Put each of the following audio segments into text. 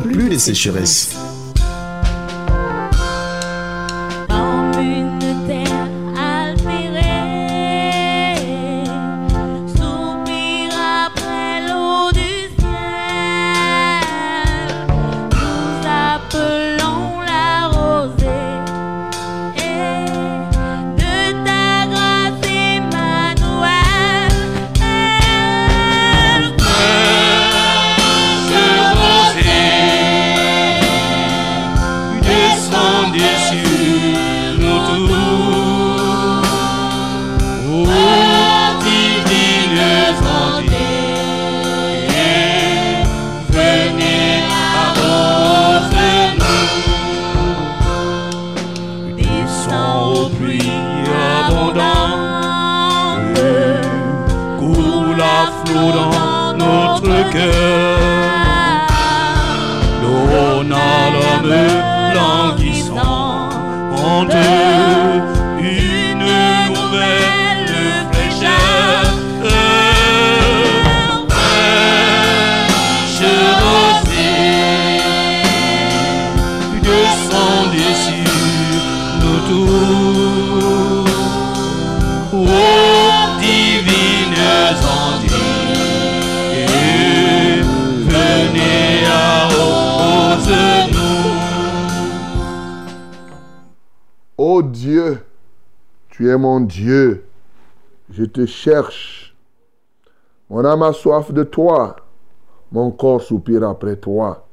plus de sécheresse. Te cherche. Mon âme a soif de toi, mon corps soupire après toi,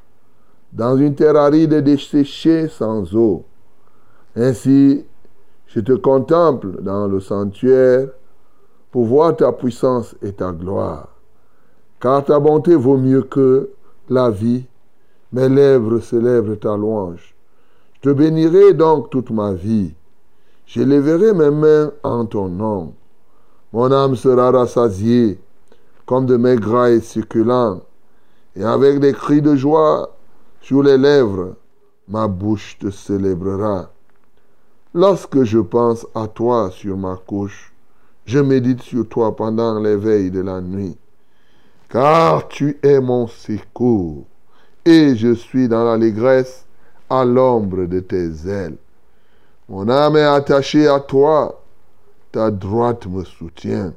dans une terre aride et desséchée sans eau. Ainsi, je te contemple dans le sanctuaire pour voir ta puissance et ta gloire. Car ta bonté vaut mieux que la vie, mes lèvres célèbrent ta louange. Je te bénirai donc toute ma vie. J'élèverai mes mains en ton nom. Mon âme sera rassasiée comme de mes gras succulents. Et avec des cris de joie sur les lèvres, ma bouche te célébrera. Lorsque je pense à toi sur ma couche, je médite sur toi pendant les veilles de la nuit. Car tu es mon secours, et je suis dans l'allégresse à l'ombre de tes ailes. Mon âme est attachée à toi, ta droite me soutient.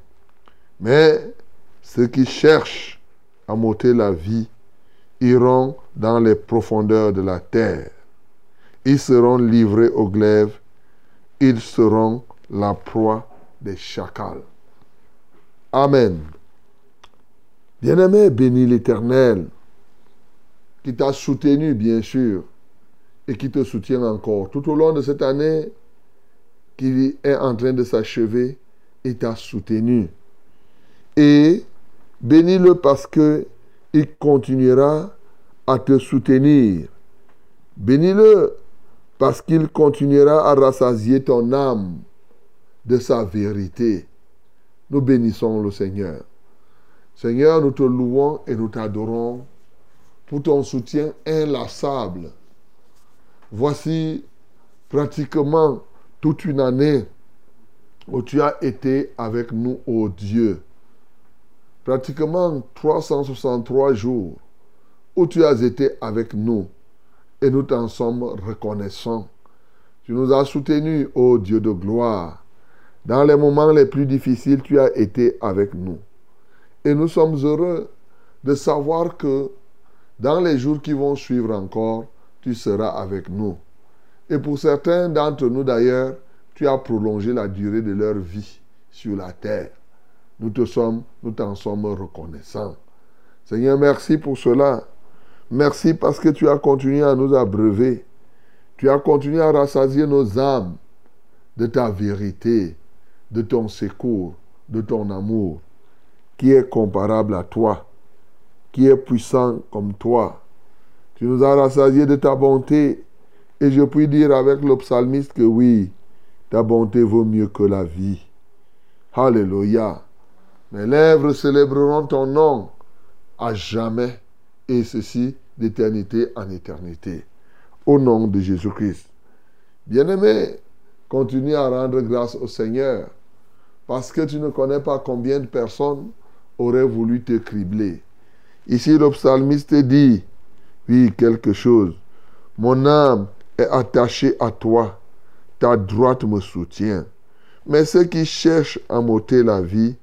Mais ceux qui cherchent à m'ôter la vie iront dans les profondeurs de la terre. Ils seront livrés au glaive, ils seront la proie des chacals. Amen. Bien-aimé, bénis l'Éternel, qui t'a soutenu, bien sûr, et qui te soutient encore tout au long de cette année qui est en train de s'achever et t'a soutenu. Et bénis-le parce que il continuera à te soutenir. Bénis-le parce qu'il continuera à rassasier ton âme de sa vérité. Nous bénissons le Seigneur. Seigneur, nous te louons et nous t'adorons pour ton soutien inlassable. Voici pratiquement toute une année où tu as été avec nous, ô Dieu. Pratiquement 363 jours où tu as été avec nous et nous t'en sommes reconnaissants. Tu nous as soutenus, ô Dieu de gloire. Dans les moments les plus difficiles, tu as été avec nous. Et nous sommes heureux de savoir que dans les jours qui vont suivre encore, tu seras avec nous. Et pour certains d'entre nous d'ailleurs, tu as prolongé la durée de leur vie sur la terre. Nous te sommes, t'en sommes reconnaissants. Seigneur, merci pour cela. Merci parce que tu as continué à nous abreuver. Tu as continué à rassasier nos âmes de ta vérité, de ton secours, de ton amour, qui est comparable à toi, qui est puissant comme toi. Tu nous as rassasiés de ta bonté. Et je puis dire avec le psalmiste que oui, ta bonté vaut mieux que la vie. Alléluia. Mes lèvres célébreront ton nom à jamais, et ceci d'éternité en éternité. Au nom de Jésus-Christ. Bien-aimé, continue à rendre grâce au Seigneur, parce que tu ne connais pas combien de personnes auraient voulu te cribler. Ici, le psalmiste dit, oui, quelque chose. Mon âme est attachée à toi, ta droite me soutient. Mais ceux qui cherchent à m'ôter la vie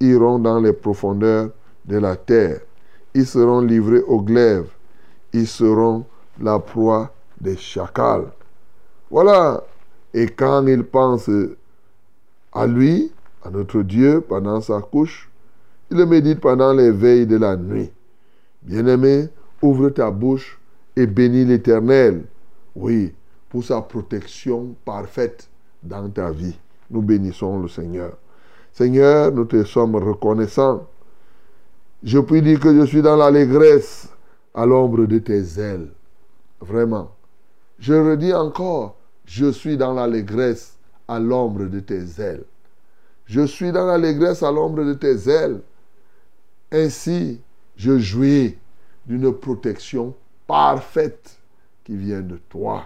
iront dans les profondeurs de la terre. Ils seront livrés au glaive. Ils seront la proie des chacals. Voilà. Et quand ils pensent à lui, à notre Dieu, pendant sa couche, ils le méditent pendant les veilles de la nuit. Bien-aimé, ouvre ta bouche et bénis l'Éternel. Oui, pour sa protection parfaite dans ta vie. Nous bénissons le Seigneur. Seigneur, nous te sommes reconnaissants. Je puis dire que je suis dans l'allégresse à l'ombre de tes ailes. Vraiment. Je redis encore, je suis dans l'allégresse à l'ombre de tes ailes. Je suis dans l'allégresse à l'ombre de tes ailes. Ainsi, je jouis d'une protection parfaite qui vient de toi.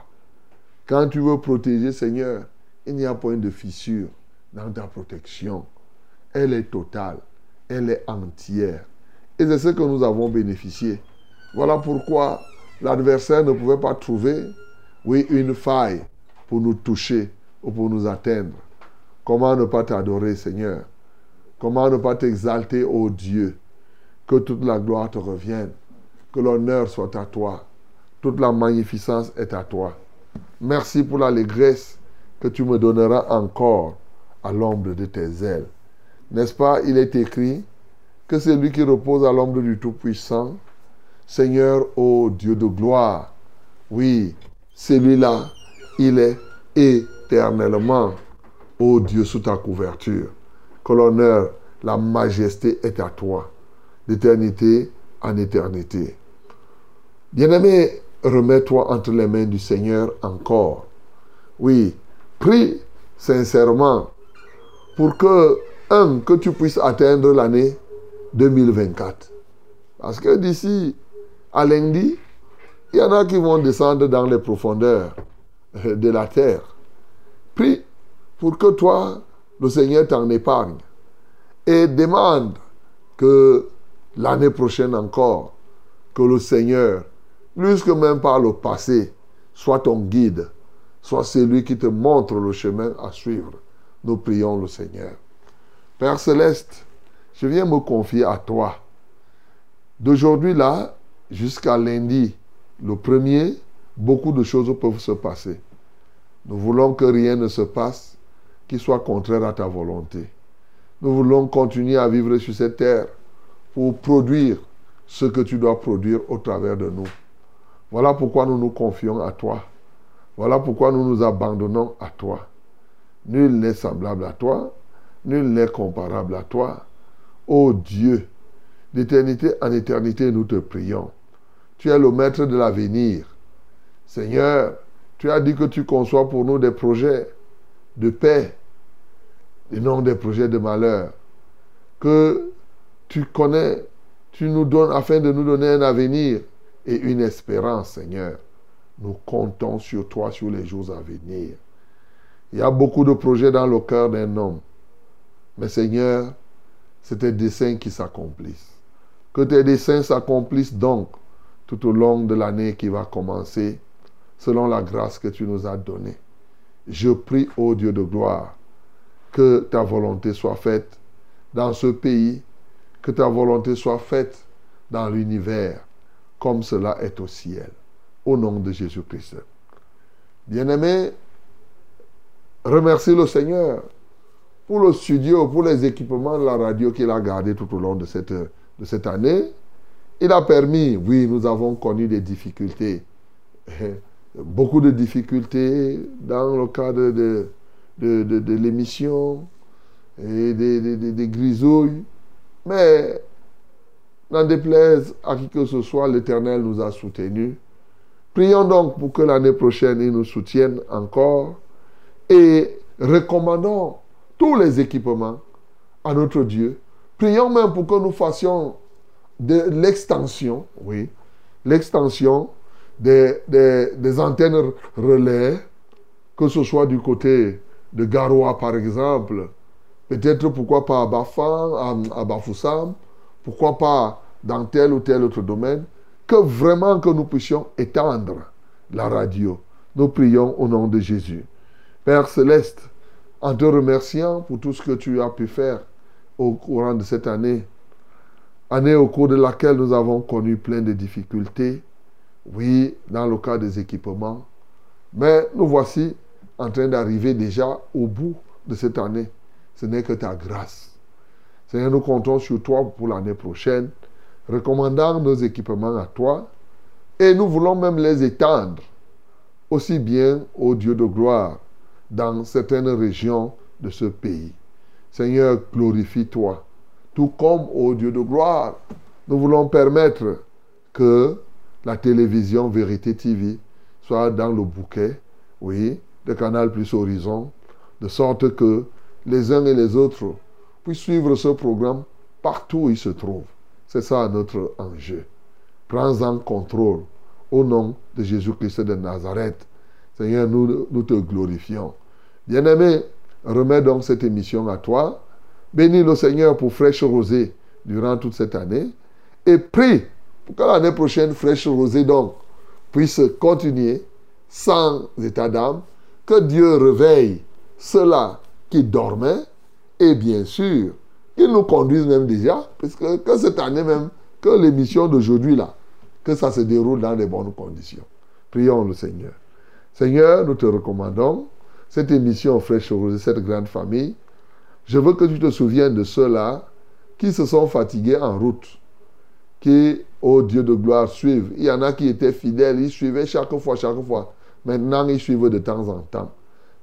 Quand tu veux protéger, Seigneur, il n'y a point de fissure dans ta protection. Elle est totale, elle est entière. Et c'est ce que nous avons bénéficié. Voilà pourquoi l'adversaire ne pouvait pas trouver, oui, une faille pour nous toucher ou pour nous atteindre. Comment ne pas t'adorer, Seigneur? Comment ne pas t'exalter, ô Dieu? Que toute la gloire te revienne, que l'honneur soit à toi, toute la magnificence est à toi. Merci pour l'allégresse que tu me donneras encore à l'ombre de tes ailes. N'est-ce pas, il est écrit que c'est lui qui repose à l'ombre du Tout-Puissant, Seigneur, ô Dieu de gloire, oui, celui-là, il est éternellement, ô Dieu, sous ta couverture. Que l'honneur, la majesté est à toi, d'éternité en éternité. Bien-aimé, remets-toi entre les mains du Seigneur encore. Oui, prie sincèrement pour que, un, que tu puisses atteindre l'année 2024. Parce que d'ici à lundi, il y en a qui vont descendre dans les profondeurs de la terre. Prie pour que toi, le Seigneur t'en épargne. Et demande que l'année prochaine encore, que le Seigneur, plus que même par le passé, soit ton guide, soit celui qui te montre le chemin à suivre. Nous prions le Seigneur. Père céleste, je viens me confier à toi. D'aujourd'hui là, jusqu'à lundi, le premier, beaucoup de choses peuvent se passer. Nous voulons que rien ne se passe qui soit contraire à ta volonté. Nous voulons continuer à vivre sur cette terre pour produire ce que tu dois produire au travers de nous. Voilà pourquoi nous nous confions à toi. Voilà pourquoi nous nous abandonnons à toi. Nul n'est semblable à toi, nul n'est comparable à toi. Ô Dieu, d'éternité en éternité, nous te prions. Tu es le maître de l'avenir. Seigneur, tu as dit que tu conçois pour nous des projets de paix et non des projets de malheur. Que tu connais, tu nous donnes afin de nous donner un avenir et une espérance, Seigneur. Nous comptons sur toi sur les jours à venir. Il y a beaucoup de projets dans le cœur d'un homme. Mais Seigneur, c'est tes desseins qui s'accomplissent. Que tes desseins s'accomplissent donc tout au long de l'année qui va commencer, selon la grâce que tu nous as donnée. Je prie, ô Dieu de gloire, que ta volonté soit faite dans ce pays, que ta volonté soit faite dans l'univers, comme cela est au ciel. Au nom de Jésus-Christ. Bien-aimé, remercie le Seigneur pour le studio, pour les équipements de la radio qu'il a gardé tout au long de cette, de cette année. Il a permis, oui, nous avons connu des difficultés, beaucoup de difficultés dans le cadre de, de, l'émission et des, des grisouilles, mais n'en déplaise à qui que ce soit, l'Éternel nous a soutenus. Prions donc pour que l'année prochaine, il nous soutienne encore et recommandons tous les équipements à notre Dieu. Prions même pour que nous fassions de l'extension, oui, l'extension des, antennes relais, que ce soit du côté de Garoua par exemple, peut-être pourquoi pas à Bafan, à Bafoussam, pourquoi pas dans tel ou tel autre domaine, que vraiment que nous puissions étendre la radio. Nous prions au nom de Jésus. Père céleste, en te remerciant pour tout ce que tu as pu faire au courant de cette année, année au cours de laquelle nous avons connu plein de difficultés, oui, dans le cas des équipements, mais nous voici en train d'arriver déjà au bout de cette année. Ce n'est que ta grâce. Seigneur, nous comptons sur toi pour l'année prochaine, recommandant nos équipements à toi, et nous voulons même les étendre aussi bien au Dieu de gloire dans certaines régions de ce pays. Seigneur, glorifie-toi. Tout comme au Dieu de gloire, nous voulons permettre que la télévision Vérité TV soit dans le bouquet, oui, de Canal Plus Horizon, de sorte que les uns et les autres puissent suivre ce programme partout où il se trouve. C'est ça notre enjeu. Prends en contrôle au nom de Jésus-Christ de Nazareth. Seigneur, nous, nous te glorifions. Bien-aimé, remets donc cette émission à toi. Bénis le Seigneur pour Fraîche Rosée durant toute cette année. Et prie pour que l'année prochaine, Fraîche Rosée donc puisse continuer sans état d'âme. Que Dieu réveille ceux-là qui dormaient. Et bien sûr, qu'il nous conduise même déjà. Parce que, cette année même, que l'émission d'aujourd'hui là, que ça se déroule dans de bonnes conditions. Prions le Seigneur. Seigneur, nous te recommandons cette émission Fraîche Rosée, cette grande famille. Je veux que tu te souviennes de ceux-là qui se sont fatigués en route, qui, au Dieu de gloire, suivent. Il y en a qui étaient fidèles, ils suivaient chaque fois, chaque fois. Maintenant, ils suivent de temps en temps.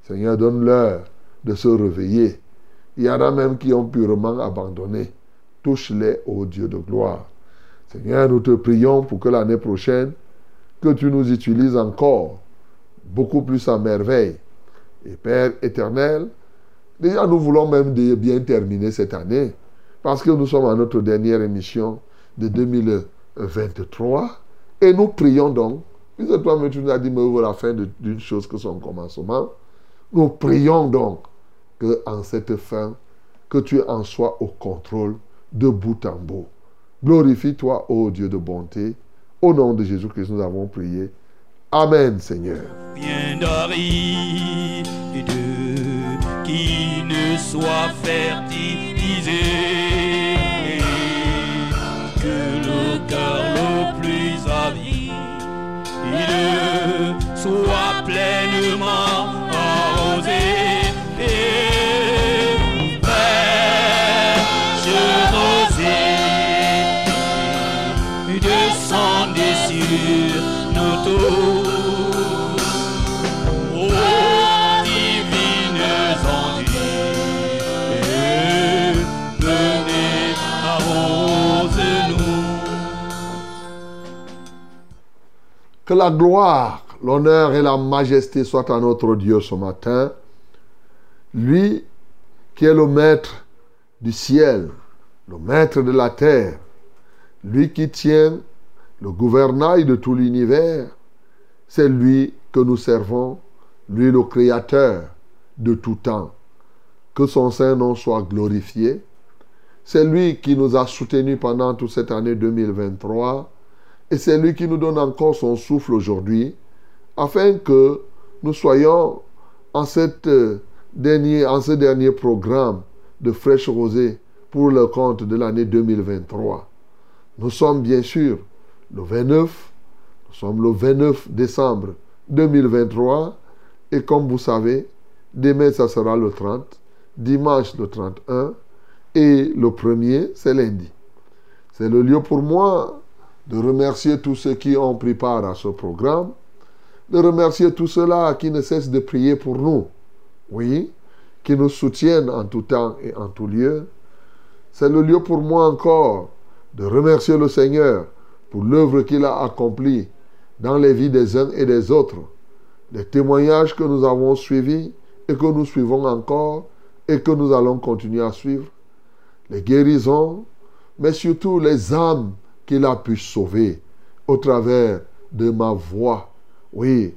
Seigneur, donne-leur de se réveiller. Il y en a même qui ont purement abandonné. Touche-les, au Dieu de gloire. Seigneur, nous te prions pour que l'année prochaine, que tu nous utilises encore beaucoup plus à merveille. Et Père éternel, déjà nous voulons même bien terminer cette année, parce que nous sommes à notre dernière émission de 2023, et nous prions donc, puisque toi-même tu nous as dit, mais la fin d'une chose que son commencement, nous prions donc en cette fin, que tu en sois au contrôle de bout en bout. Glorifie-toi, ô Dieu de bonté. Au nom de Jésus-Christ, nous avons prié. Amen, Seigneur. Bien d'Aride qui ne soit fertilisé, que le cœur le plus soit pleinement Que la gloire, l'honneur et la majesté soient à notre Dieu ce matin. Lui qui est le maître du ciel, le maître de la terre, lui qui tient le gouvernail de tout l'univers, c'est lui que nous servons, lui le créateur de tout temps. Que son Saint-Nom soit glorifié. C'est lui qui nous a soutenus pendant toute cette année 2023 et c'est lui qui nous donne encore son souffle aujourd'hui afin que nous soyons en, cette, euh, en ce dernier programme de Fraîche Rosée pour le compte de l'année 2023. Nous sommes bien sûr le 29, nous sommes le 29 décembre 2023 et comme vous savez, demain ça sera le 30, dimanche le 31 et le premier c'est lundi. C'est le lieu pour moi de remercier tous ceux qui ont pris part à ce programme, de remercier tous ceux-là qui ne cessent de prier pour nous, oui, qui nous soutiennent en tout temps et en tout lieu. C'est le lieu pour moi encore de remercier le Seigneur pour l'œuvre qu'il a accomplie dans les vies des uns et des autres. Les témoignages que nous avons suivis et que nous suivons encore et que nous allons continuer à suivre. Les guérisons, mais surtout les âmes qu'il a pu sauver au travers de ma voix. Oui,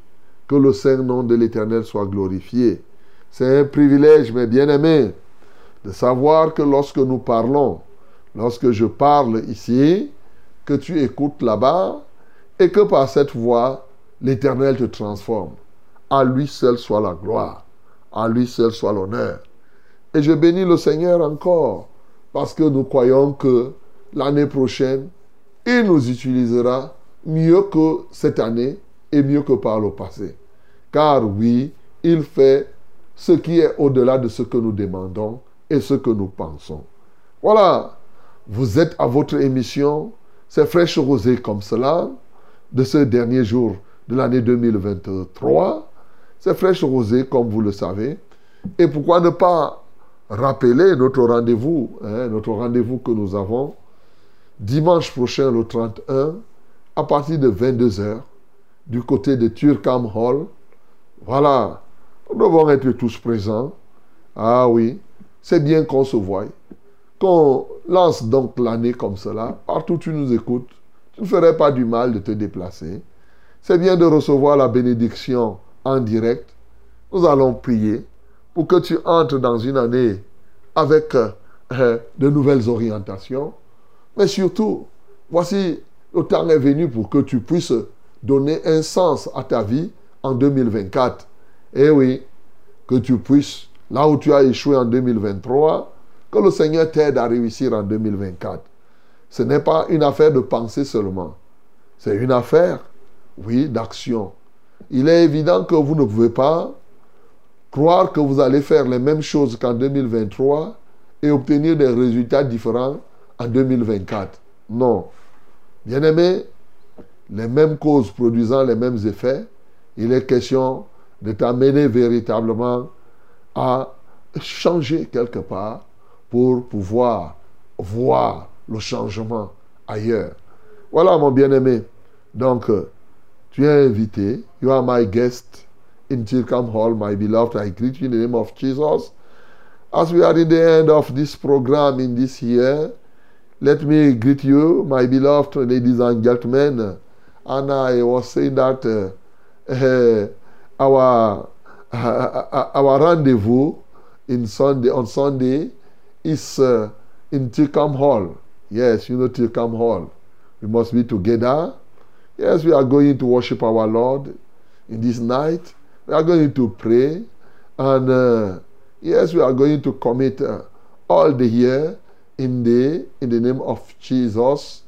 que le saint nom de l'Éternel soit glorifié. C'est un privilège, mes bien-aimés, de savoir que lorsque nous parlons, lorsque je parle ici, que tu écoutes là-bas, et que par cette voix, l'Éternel te transforme. À lui seul soit la gloire, à lui seul soit l'honneur. Et je bénis le Seigneur encore, parce que nous croyons que l'année prochaine, il nous utilisera mieux que cette année et mieux que par le passé. Car oui, il fait ce qui est au-delà de ce que nous demandons et ce que nous pensons. Voilà, vous êtes à votre émission, c'est fraîche rosée comme cela, de ce dernier jour de l'année 2023. C'est fraîche rosée comme vous le savez. Et pourquoi ne pas rappeler notre rendez-vous, hein, notre rendez-vous que nous avons dimanche prochain, le 31, à partir de 22h, du côté de Turkham Hall. Voilà, nous devons être tous présents. Ah oui, c'est bien qu'on se voie. Qu'on lance donc l'année comme cela, partout tu nous écoutes, tu ne ferais pas du mal de te déplacer. C'est bien de recevoir la bénédiction en direct. Nous allons prier pour que tu entres dans une année avec euh, de nouvelles orientations. Mais surtout, voici, le temps est venu pour que tu puisses donner un sens à ta vie en 2024. Eh oui, que tu puisses, là où tu as échoué en 2023, que le Seigneur t'aide à réussir en 2024. Ce n'est pas une affaire de pensée seulement. C'est une affaire, oui, d'action. Il est évident que vous ne pouvez pas croire que vous allez faire les mêmes choses qu'en 2023 et obtenir des résultats différents en 2024. Non. Bien aimé, les mêmes causes produisant les mêmes effets, il est question de t'amener véritablement à changer quelque part pour pouvoir voir le changement ailleurs. Voilà mon bien-aimé. Donc, euh, tu es invité. You are my guest in Tilcam Hall, my beloved. I greet you in the name of Jesus. As we are in the end of this program in this year, let me greet you, my beloved ladies and gentlemen. And I was saying that uh, uh, our uh, our rendezvous in Sunday on Sunday is uh, in Tilcam Hall. Yes, you know Tilcam Hall. We must be together. Yes, we are going to worship our Lord in this night. We are going to pray. And uh, yes, we are going to commit uh, all the year in the, in the name of Jesus.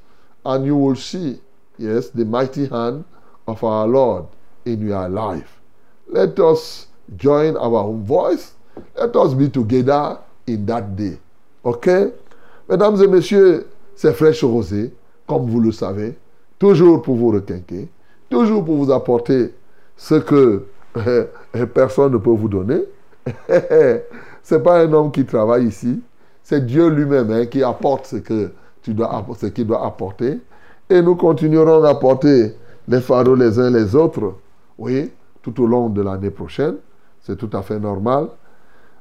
And you will see, yes, the mighty hand of our Lord in your life. Let us join our own voice. Let us be together in that day. Okay? Mesdames et messieurs, c'est fraîche rosée, comme vous le savez, toujours pour vous requinquer, toujours pour vous apporter ce que personne ne peut vous donner. c'est pas un homme qui travaille ici, c'est Dieu lui-même hein, qui apporte ce que tu dois ce qu'il doit apporter. Et nous continuerons à apporter les fardeaux les uns les autres, oui, tout au long de l'année prochaine. C'est tout à fait normal.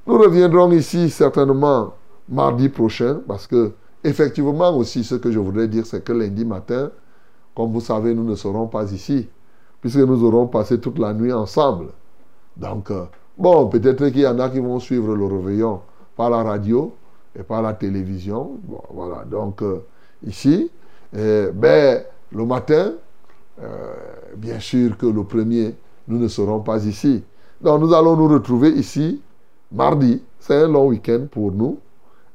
Nous reviendrons ici certainement mardi prochain, parce que effectivement aussi ce que je voudrais dire, c'est que lundi matin, comme vous savez, nous ne serons pas ici, puisque nous aurons passé toute la nuit ensemble. Donc, euh, bon, peut-être qu'il y en a qui vont suivre le réveillon par la radio et par la télévision. Bon, voilà, donc euh, ici, euh, ben, le matin, bien sûr que le premier, nous ne serons pas ici. Donc, nous allons nous retrouver ici mardi. C'est un long week-end pour nous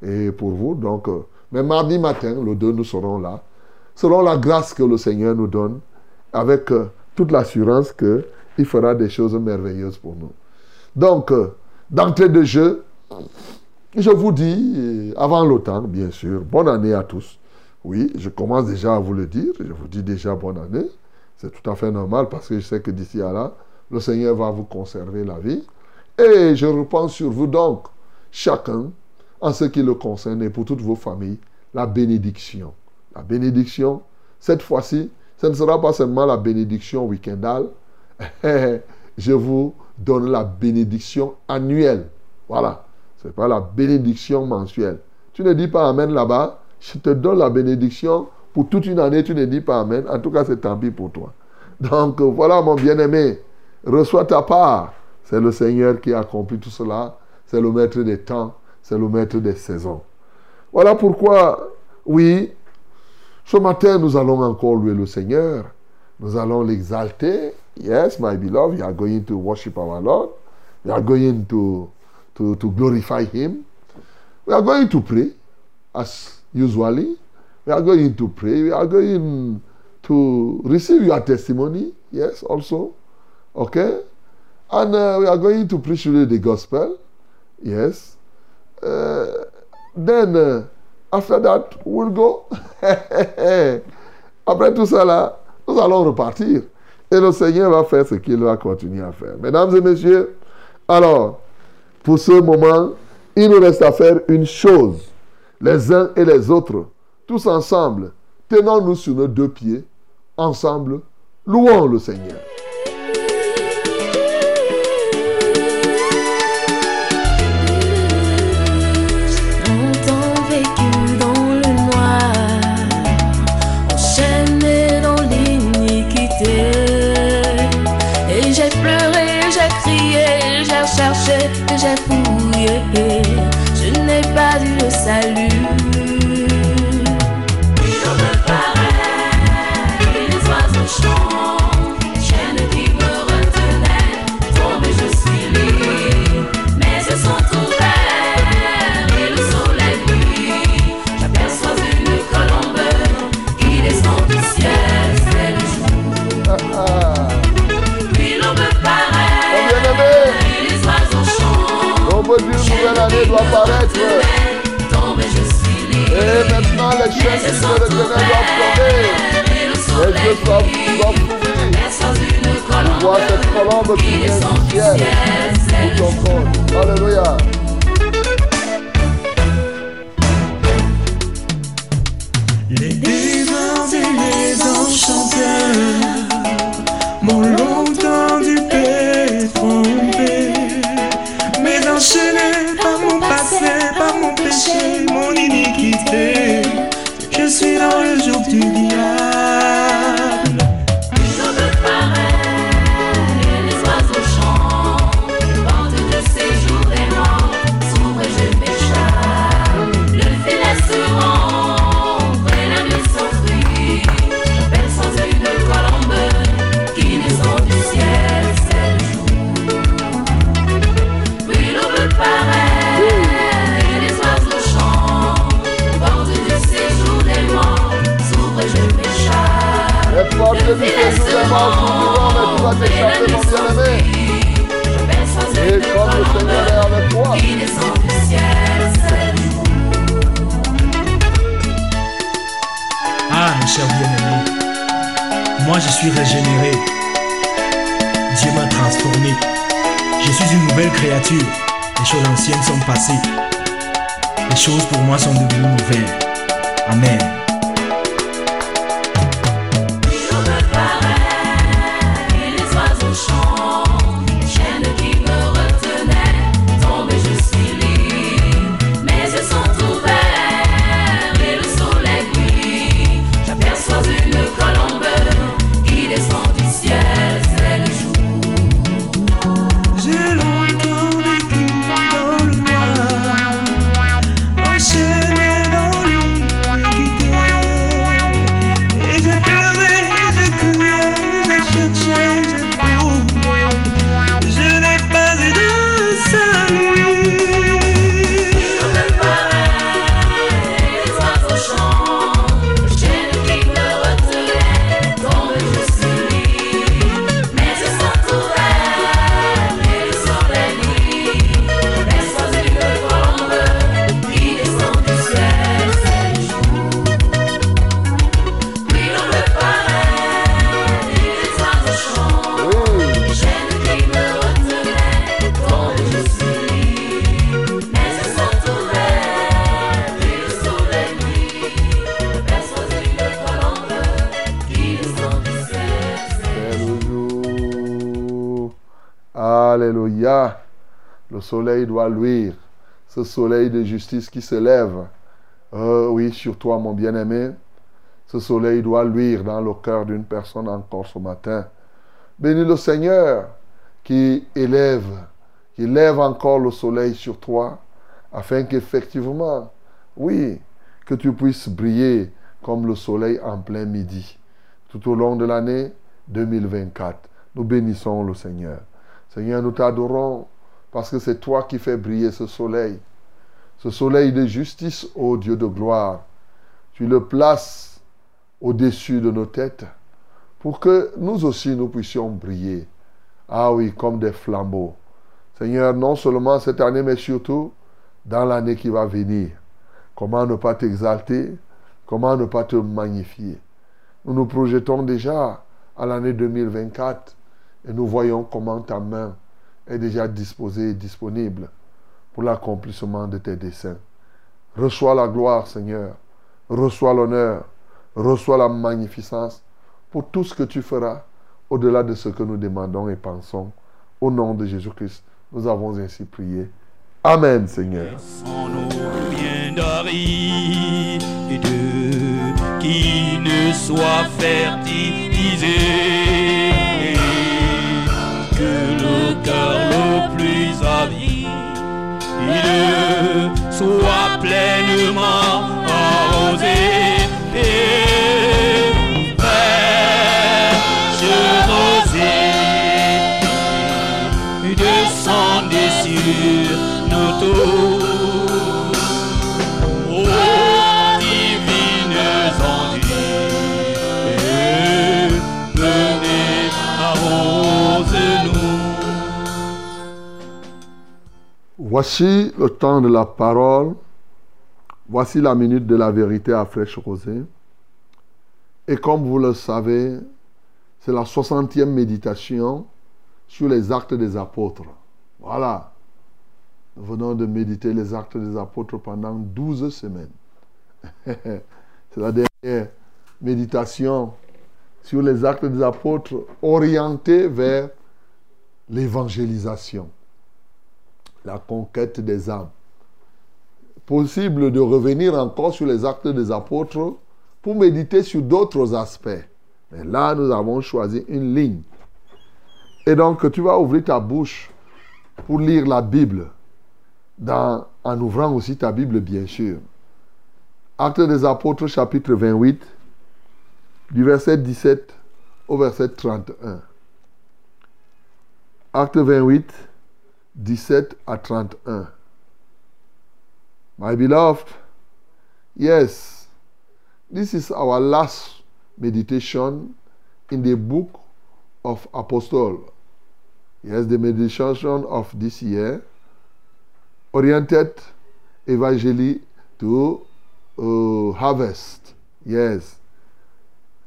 et pour vous. Donc, euh, mais mardi matin, le 2, nous serons là. Selon la grâce que le Seigneur nous donne, avec euh, toute l'assurance qu'il fera des choses merveilleuses pour nous. Donc, euh, d'entrée de jeu, je vous dis, avant l'automne, bien sûr, bonne année à tous. Oui, je commence déjà à vous le dire. Je vous dis déjà bonne année. C'est tout à fait normal parce que je sais que d'ici à là, le Seigneur va vous conserver la vie. Et je repense sur vous donc, chacun, en ce qui le concerne et pour toutes vos familles, la bénédiction. La bénédiction, cette fois-ci, ce ne sera pas seulement la bénédiction week-endale. Je vous donne la bénédiction annuelle. Voilà. Ce n'est pas la bénédiction mensuelle. Tu ne dis pas Amen là-bas. Je te donne la bénédiction pour toute une année. Tu ne dis pas Amen. En tout cas, c'est tant pis pour toi. Donc, voilà, mon bien-aimé. Reçois ta part. C'est le Seigneur qui a accompli tout cela. C'est le maître des temps. C'est le maître des saisons. Voilà pourquoi, oui, ce matin, nous allons encore louer le Seigneur. Nous allons l'exalter. Yes, my beloved, we are going to worship our Lord. We are going to, to, to glorify Him. We are going to pray, as usually. We are going to pray. We are going to receive your testimony. Yes, also. Okay? And uh, we are going to preach you the gospel. Yes? Uh, then, uh, after that, we'll go. Après tout là, nous allons repartir. Et le Seigneur va faire ce qu'il va continuer à faire. Mesdames et messieurs, alors, pour ce moment, il nous reste à faire une chose. Les uns et les autres, tous ensemble, tenons-nous sur nos deux pieds, ensemble, louons le Seigneur. D'une nouvelle année doit paraître. Et maintenant, les chaînes qui me retenaient doivent tomber. Et le Les yeux doivent, s'ouvrir. Vois cette colombe qui vient du ciel pour ton compte. Alléluia. Les démons et les enchanteurs m'ont longtemps dupé, trompé. Mais enchaîné par mon péché, mon iniquité, je suis dans le jour du diable. Mais tu vas t'échapper, mon bien-aimé. Et comme avec toi, Ah, mes chers bien-aimés, moi je suis régénéré. Dieu m'a transformé. Je suis une nouvelle créature. Les choses anciennes sont passées. Les choses pour moi sont devenues nouvelles. Amen. Soleil doit luire. Ce soleil de justice qui se lève. Oh oui, sur toi, mon bien-aimé. Ce soleil doit luire dans le cœur d'une personne encore ce matin. Bénis le Seigneur qui élève, qui lève encore le soleil sur toi, afin qu'effectivement, oui, que tu puisses briller comme le soleil en plein midi. Tout au long de l'année 2024, nous bénissons le Seigneur. Seigneur, nous t'adorons parce que c'est toi qui fais briller ce soleil. Ce soleil de justice, ô Dieu de gloire. Tu le places au-dessus de nos têtes pour que nous aussi nous puissions briller. Ah oui, comme des flambeaux. Seigneur, non seulement cette année, mais surtout dans l'année qui va venir. Comment ne pas t'exalter? Comment ne pas te magnifier? Nous nous projetons déjà à l'année 2024 et nous voyons comment ta main est déjà disposée et disponible pour l'accomplissement de tes desseins. Reçois la gloire, Seigneur. Reçois l'honneur. Reçois la magnificence pour tout ce que tu feras au-delà de ce que nous demandons et pensons. Au nom de Jésus-Christ, nous avons ainsi prié. Amen, Seigneur. Soit pleinement Voici le temps de la parole. Voici la minute de la vérité à fraîche rosée. Et comme vous le savez, c'est la 60e méditation sur les actes des apôtres. Voilà. Nous venons de méditer les actes des apôtres pendant 12 semaines. c'est la dernière méditation sur les actes des apôtres orientée vers l'évangélisation la conquête des âmes. Possible de revenir encore sur les actes des apôtres pour méditer sur d'autres aspects. Mais là, nous avons choisi une ligne. Et donc, tu vas ouvrir ta bouche pour lire la Bible, en ouvrant aussi ta Bible, bien sûr. Actes des apôtres, chapitre 28, du verset 17 au verset 31. Acte 28, 17 à 31. My beloved, yes, this is our last meditation in the book of Apostle. Yes, the meditation of this year oriented evangelically to uh, harvest. Yes,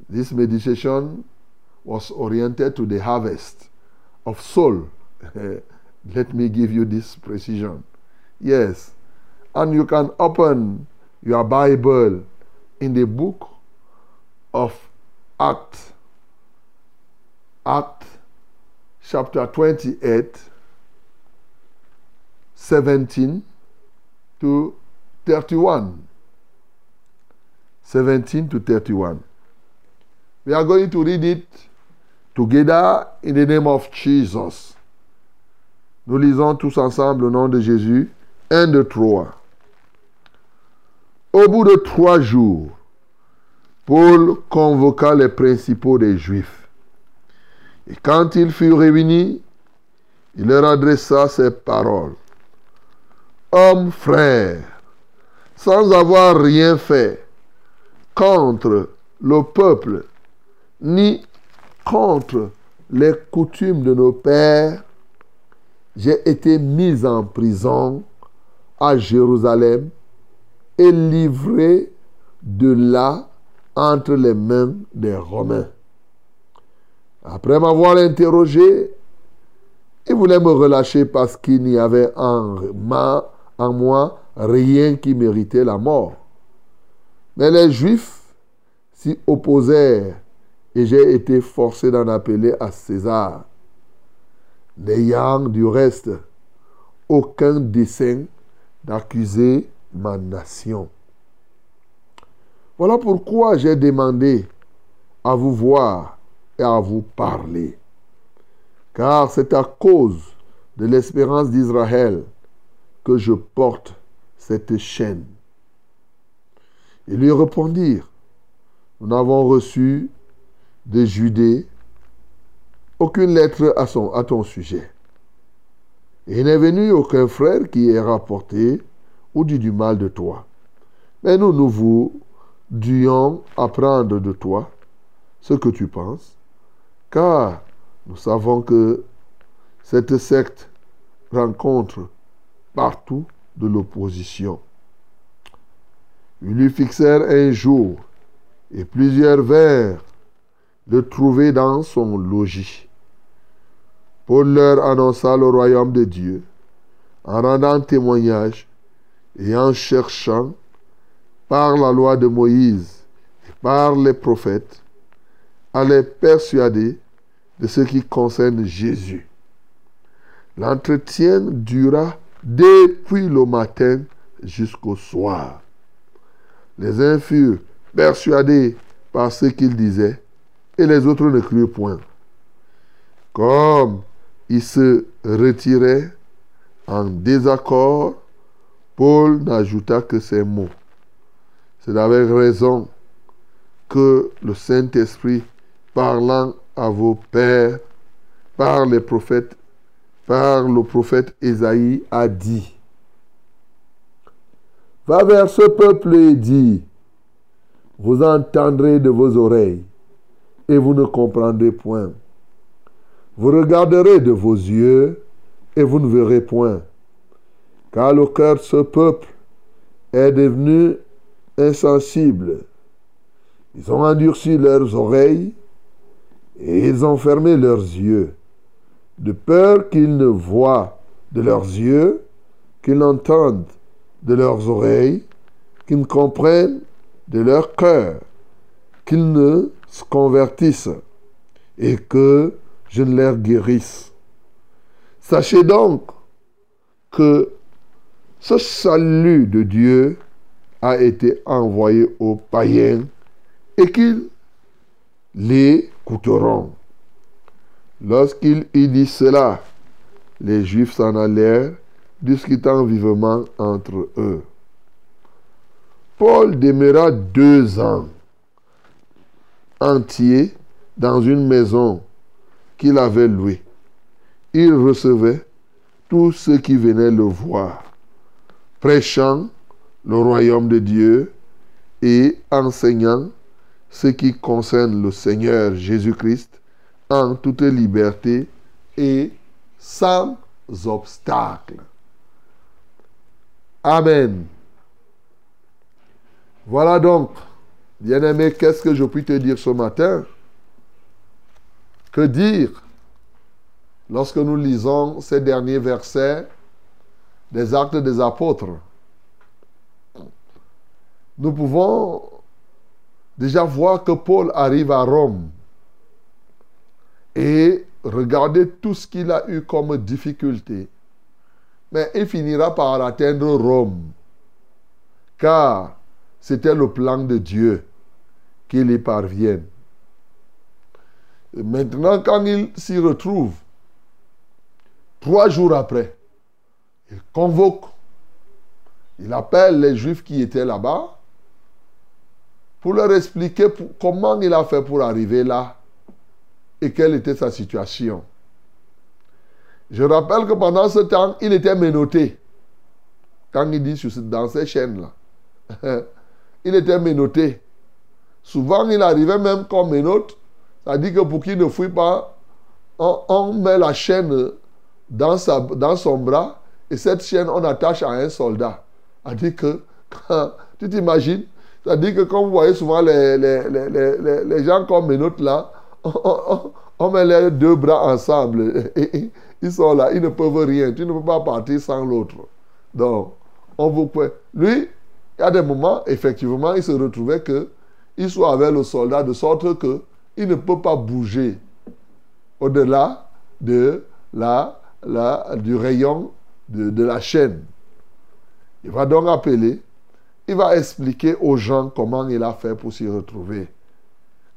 this meditation was oriented to the harvest of soul. Let me give you this precision. Yes. And you can open your Bible in the book of Acts. Act chapter 28, 17 to 31. 17 to 31. We are going to read it together in the name of Jesus. Nous lisons tous ensemble au nom de Jésus. Un, deux, trois. Au bout de trois jours, Paul convoqua les principaux des Juifs. Et quand ils furent réunis, il leur adressa ces paroles. Hommes frères, sans avoir rien fait contre le peuple, ni contre les coutumes de nos pères, j'ai été mis en prison à Jérusalem et livré de là entre les mains des Romains. Après m'avoir interrogé, ils voulaient me relâcher parce qu'il n'y avait en, moi rien qui méritait la mort. Mais les Juifs s'y opposèrent et j'ai été forcé d'en appeler à César. N'ayant du reste aucun dessein d'accuser ma nation. Voilà pourquoi j'ai demandé à vous voir et à vous parler. Car c'est à cause de l'espérance d'Israël que je porte cette chaîne. Ils lui répondirent, nous n'avons reçu de Judée aucune lettre à, ton sujet. Et il n'est venu aucun frère qui ait rapporté ou dit du mal de toi. Mais nous, nous voudrions apprendre de toi ce que tu penses, car nous savons que cette secte rencontre partout de l'opposition. Ils lui fixèrent un jour et plusieurs vers le trouver dans son logis. Paul leur annonça le royaume de Dieu en rendant témoignage et en cherchant par la loi de Moïse et par les prophètes à les persuader de ce qui concerne Jésus. L'entretien dura depuis le matin jusqu'au soir. Les uns furent persuadés par ce qu'il disait et les autres ne crurent point. Comme ils se retiraient en désaccord, Paul n'ajouta que ces mots. C'est avec raison que le Saint-Esprit, parlant à vos pères, par les prophètes, par le prophète Ésaïe, a dit, Va vers ce peuple et dis, vous entendrez de vos oreilles et vous ne comprendrez point. Vous regarderez de vos yeux et vous ne verrez point. Car le cœur de ce peuple est devenu insensible. Ils ont endurci leurs oreilles et ils ont fermé leurs yeux, de peur qu'ils ne voient de leurs yeux, qu'ils n'entendent de leurs oreilles, qu'ils ne comprennent de leur cœur, qu'ils ne se convertissent et que je ne les guérisse. Sachez donc que ce salut de Dieu a été envoyé aux païens et qu'ils l'écouteront. Lorsqu'il eut dit cela, les Juifs s'en allèrent, discutant vivement entre eux. Paul demeura deux ans entiers dans une maison qu'il avait louée. Il recevait tous ceux qui venaient le voir, prêchant le royaume de Dieu et enseignant ce qui concerne le Seigneur Jésus-Christ en toute liberté et sans obstacle. Amen. Voilà donc, bien-aimé, qu'est-ce que je puis te dire ce matin? Que dire? Lorsque nous lisons ces derniers versets des actes des apôtres Nous pouvons déjà voir que Paul arrive à Rome et regarder tout ce qu'il a eu comme difficulté. Mais il finira par atteindre Rome. Car c'était le plan de Dieu qu'il y parvienne. Maintenant, quand il s'y retrouve, trois jours après, il convoque, il appelle les Juifs qui étaient là-bas pour leur expliquer comment il a fait pour arriver là et quelle était sa situation. Je rappelle que pendant ce temps, il était menotté. Quand il dit dans ces chaînes-là. il était menotté. Souvent, il arrivait même comme menotte. Dit que pour qu'il ne fouille pas, on, met la chaîne dans, son bras et cette chaîne, on attache à un soldat. Dit que, tu t'imagines, dit que comme vous voyez souvent les, gens comme menottes là, on, met les deux bras ensemble. Ils sont là, ils ne peuvent rien. Tu ne peux pas partir sans l'autre. Donc, on vous. Lui, il y a des moments, effectivement, il se retrouvait que il soit avec le soldat de sorte que il ne peut pas bouger au-delà de la, du rayon de, de la chaîne. Il va donc appeler, il va expliquer aux gens comment il a fait pour s'y retrouver.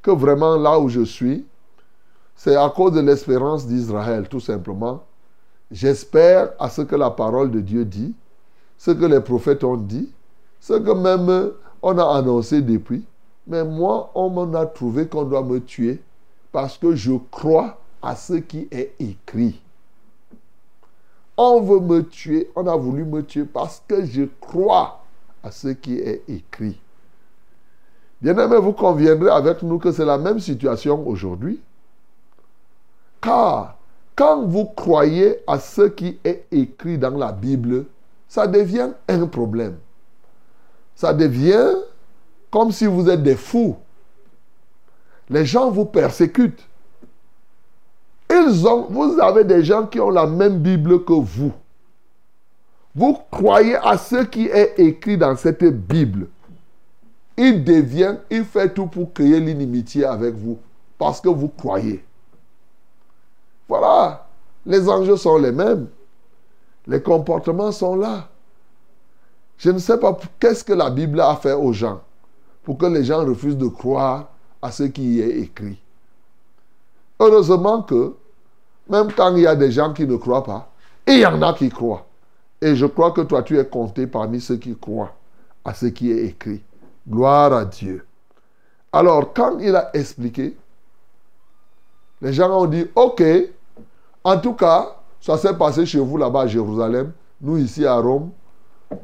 Que vraiment là où je suis, c'est à cause de l'espérance d'Israël, tout simplement. J'espère à ce que la parole de Dieu dit, ce que les prophètes ont dit, ce que même on a annoncé depuis. Mais moi, on m'en a trouvé qu'on doit me tuer parce que je crois à ce qui est écrit. On veut me tuer, on a voulu me tuer parce que je crois à ce qui est écrit. Bien-aimé, vous conviendrez avec nous que c'est la même situation aujourd'hui. Car quand vous croyez à ce qui est écrit dans la Bible, ça devient un problème. Ça devient comme si vous êtes des fous. Les gens vous persécutent. Ils ont, vous avez des gens qui ont la même Bible que vous. Vous croyez à ce qui est écrit dans cette Bible. Il devient, il fait tout pour créer l'inimitié avec vous parce que vous croyez. Voilà, les enjeux sont les mêmes. Les comportements sont là. Je ne sais pas qu'est-ce que la Bible a fait aux gens pour que les gens refusent de croire à ce qui y est écrit. Heureusement que, même quand il y a des gens qui ne croient pas, il y en a qui croient. Et je crois que toi, tu es compté parmi ceux qui croient à ce qui est écrit. Gloire à Dieu. Alors, quand il a expliqué, les gens ont dit, OK, en tout cas, ça s'est passé chez vous là-bas à Jérusalem, nous ici à Rome,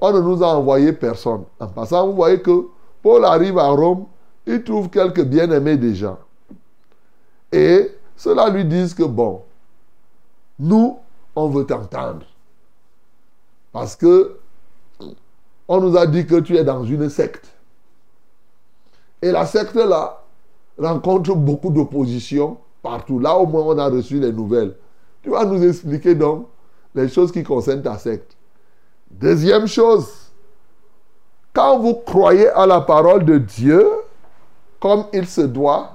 on ne nous a envoyé personne. En passant, vous voyez que Paul arrive à Rome, il trouve quelques bien-aimés des gens. Et cela lui disent que, bon, nous, on veut t'entendre. Parce que on nous a dit que tu es dans une secte. Et la secte là rencontre beaucoup d'opposition partout. Là au moins on a reçu les nouvelles. Tu vas nous expliquer donc les choses qui concernent ta secte. Deuxième chose, quand vous croyez à la parole de Dieu, comme il se doit,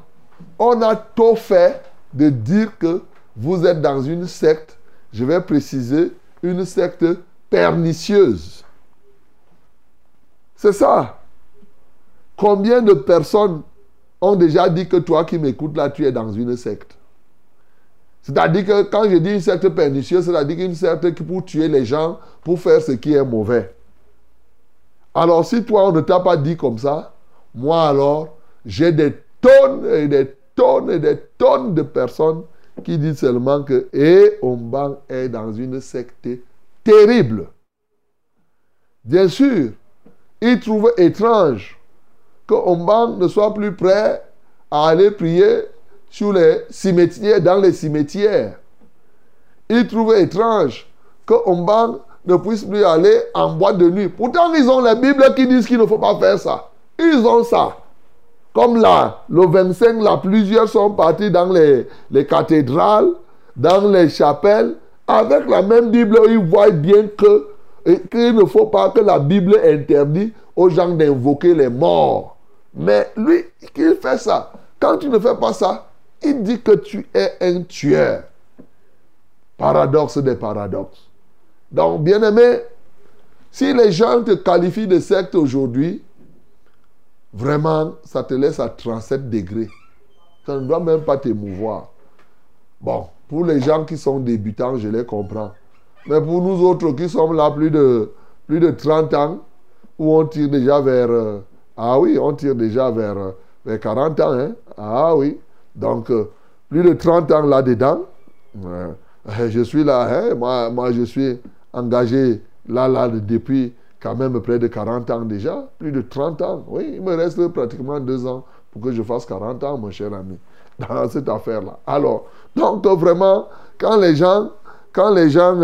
on a tout fait de dire que vous êtes dans une secte, je vais préciser, une secte pernicieuse. C'est ça. Combien de personnes ont déjà dit que toi qui m'écoutes là, tu es dans une secte? C'est-à-dire que quand je dis une secte pernicieuse, c'est-à-dire qu'une secte qui pour tuer les gens, pour faire ce qui est mauvais. Alors si toi, on ne t'a pas dit comme ça, moi alors, j'ai des tonnes et des tonnes et des tonnes de personnes qui disent seulement que et Omban est dans une secte terrible. Bien sûr, il trouve étrange que Omban ne soit plus prêt à aller prier sur les cimetières, dans les cimetières. Il trouve étrange que Omban ne puisse plus aller en boîte de nuit. Pourtant, ils ont les Bibles qui disent qu'il ne faut pas faire ça. Ils ont ça. Comme là, le 25, là, plusieurs sont partis dans les, les cathédrales, dans les chapelles, avec la même Bible, ils voient bien que qu'il ne faut pas que la Bible interdit aux gens d'invoquer les morts. Mais lui, il fait ça. Quand tu ne fais pas ça, il dit que tu es un tueur. Paradoxe des paradoxes. Donc, bien aimé, si les gens te qualifient de secte aujourd'hui, vraiment, ça te laisse à 37 degrés. Ça ne doit même pas t'émouvoir. Bon, pour les gens qui sont débutants, je les comprends. Mais pour nous autres qui sommes là plus de, plus de 30 ans, où on tire déjà vers... euh, ah oui, on tire déjà vers, euh, vers 40 ans. Hein? Ah oui. Donc, euh, plus de 30 ans là-dedans. euh, je suis là. Hein? Moi, je suis engagé là, là, depuis quand même près de 40 ans déjà. Plus de 30 ans. Oui, il me reste pratiquement deux ans pour que je fasse 40 ans, mon cher ami, dans cette affaire-là. Alors, donc euh, vraiment, quand les gens, quand les gens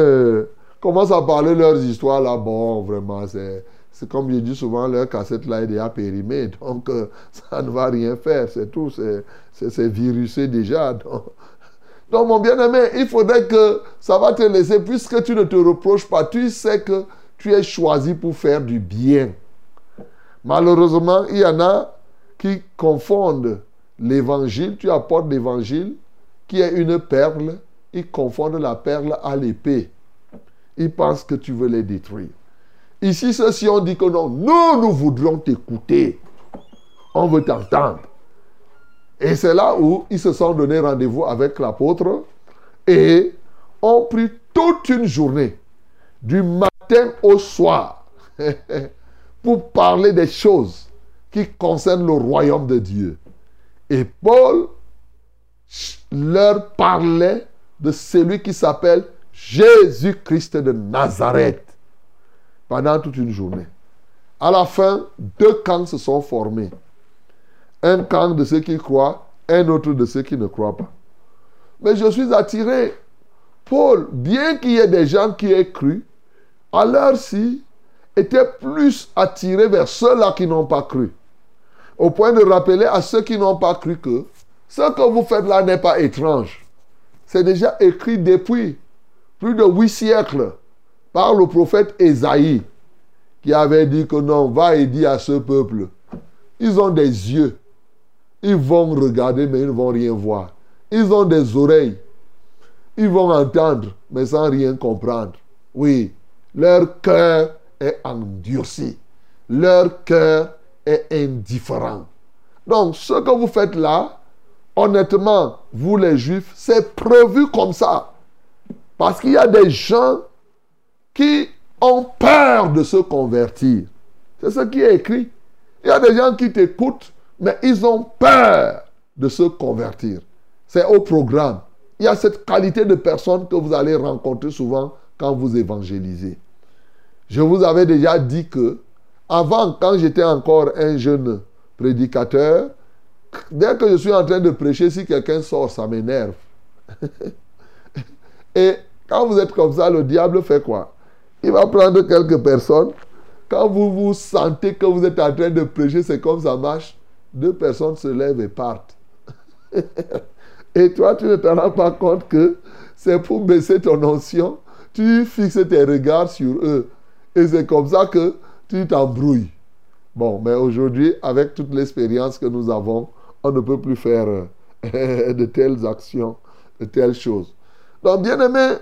commencent à parler leurs histoires, là, bon, vraiment, c'est, c'est comme je dis souvent, leur cassette là est déjà périmée, donc euh, ça ne va rien faire, c'est tout, c'est, virusé déjà. Donc, mon bien-aimé, il faudrait que ça va te laisser, puisque tu ne te reproches pas, tu sais que tu es choisi pour faire du bien. Malheureusement, il y en a qui confondent l'évangile, tu apportes l'évangile, qui est une perle, ils confondent la perle à l'épée. Ils pensent que tu veux les détruire. Ici, ceux-ci ont dit que non, nous, nous voudrions t'écouter. On veut t'entendre. Et c'est là où ils se sont donné rendez-vous avec l'apôtre et ont pris toute une journée, du matin au soir, pour parler des choses qui concernent le royaume de Dieu. Et Paul leur parlait de celui qui s'appelle Jésus-Christ de Nazareth pendant toute une journée. À la fin, deux camps se sont formés. Un camp de ceux qui croient, un autre de ceux qui ne croient pas. Mais je suis attiré. Paul, bien qu'il y ait des gens qui aient cru, à l'heure-ci, était plus attiré vers ceux-là qui n'ont pas cru. Au point de rappeler à ceux qui n'ont pas cru que ce que vous faites là n'est pas étrange. C'est déjà écrit depuis plus de huit siècles par le prophète Ésaïe qui avait dit que non, va et dis à ce peuple, ils ont des yeux, ils vont regarder mais ils ne vont rien voir. Ils ont des oreilles, ils vont entendre mais sans rien comprendre. Oui, leur cœur est endurci, leur cœur est indifférent. Donc ce que vous faites là, honnêtement, vous les juifs, c'est prévu comme ça. Parce qu'il y a des gens qui ont peur de se convertir. C'est ce qui est écrit. Il y a des gens qui t'écoutent, mais ils ont peur de se convertir. C'est au programme. Il y a cette qualité de personnes que vous allez rencontrer souvent quand vous évangélisez. Je vous avais déjà dit que, avant, quand j'étais encore un jeune prédicateur, dès que je suis en train de prêcher, si quelqu'un sort, ça m'énerve. Et quand vous êtes comme ça, le diable fait quoi? Il va prendre quelques personnes. Quand vous vous sentez que vous êtes en train de prêcher, c'est comme ça marche. Deux personnes se lèvent et partent. et toi, tu ne te rends pas compte que c'est pour baisser ton onction. Tu fixes tes regards sur eux. Et c'est comme ça que tu t'embrouilles. Bon, mais aujourd'hui, avec toute l'expérience que nous avons, on ne peut plus faire euh, de telles actions, de telles choses. Donc, bien aimé,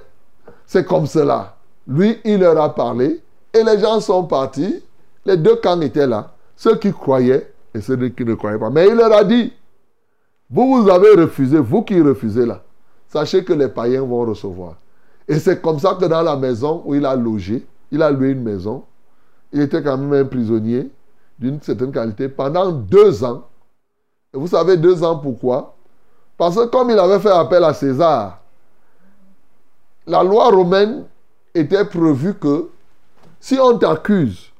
c'est comme cela. Lui, il leur a parlé et les gens sont partis. Les deux camps étaient là. Ceux qui croyaient et ceux qui ne croyaient pas. Mais il leur a dit, vous, vous avez refusé, vous qui refusez là. Sachez que les païens vont recevoir. Et c'est comme ça que dans la maison où il a logé, il a loué une maison, il était quand même un prisonnier d'une certaine qualité pendant deux ans. Et vous savez deux ans pourquoi? Parce que comme il avait fait appel à César, la loi romaine était prévue que si on t'accuse,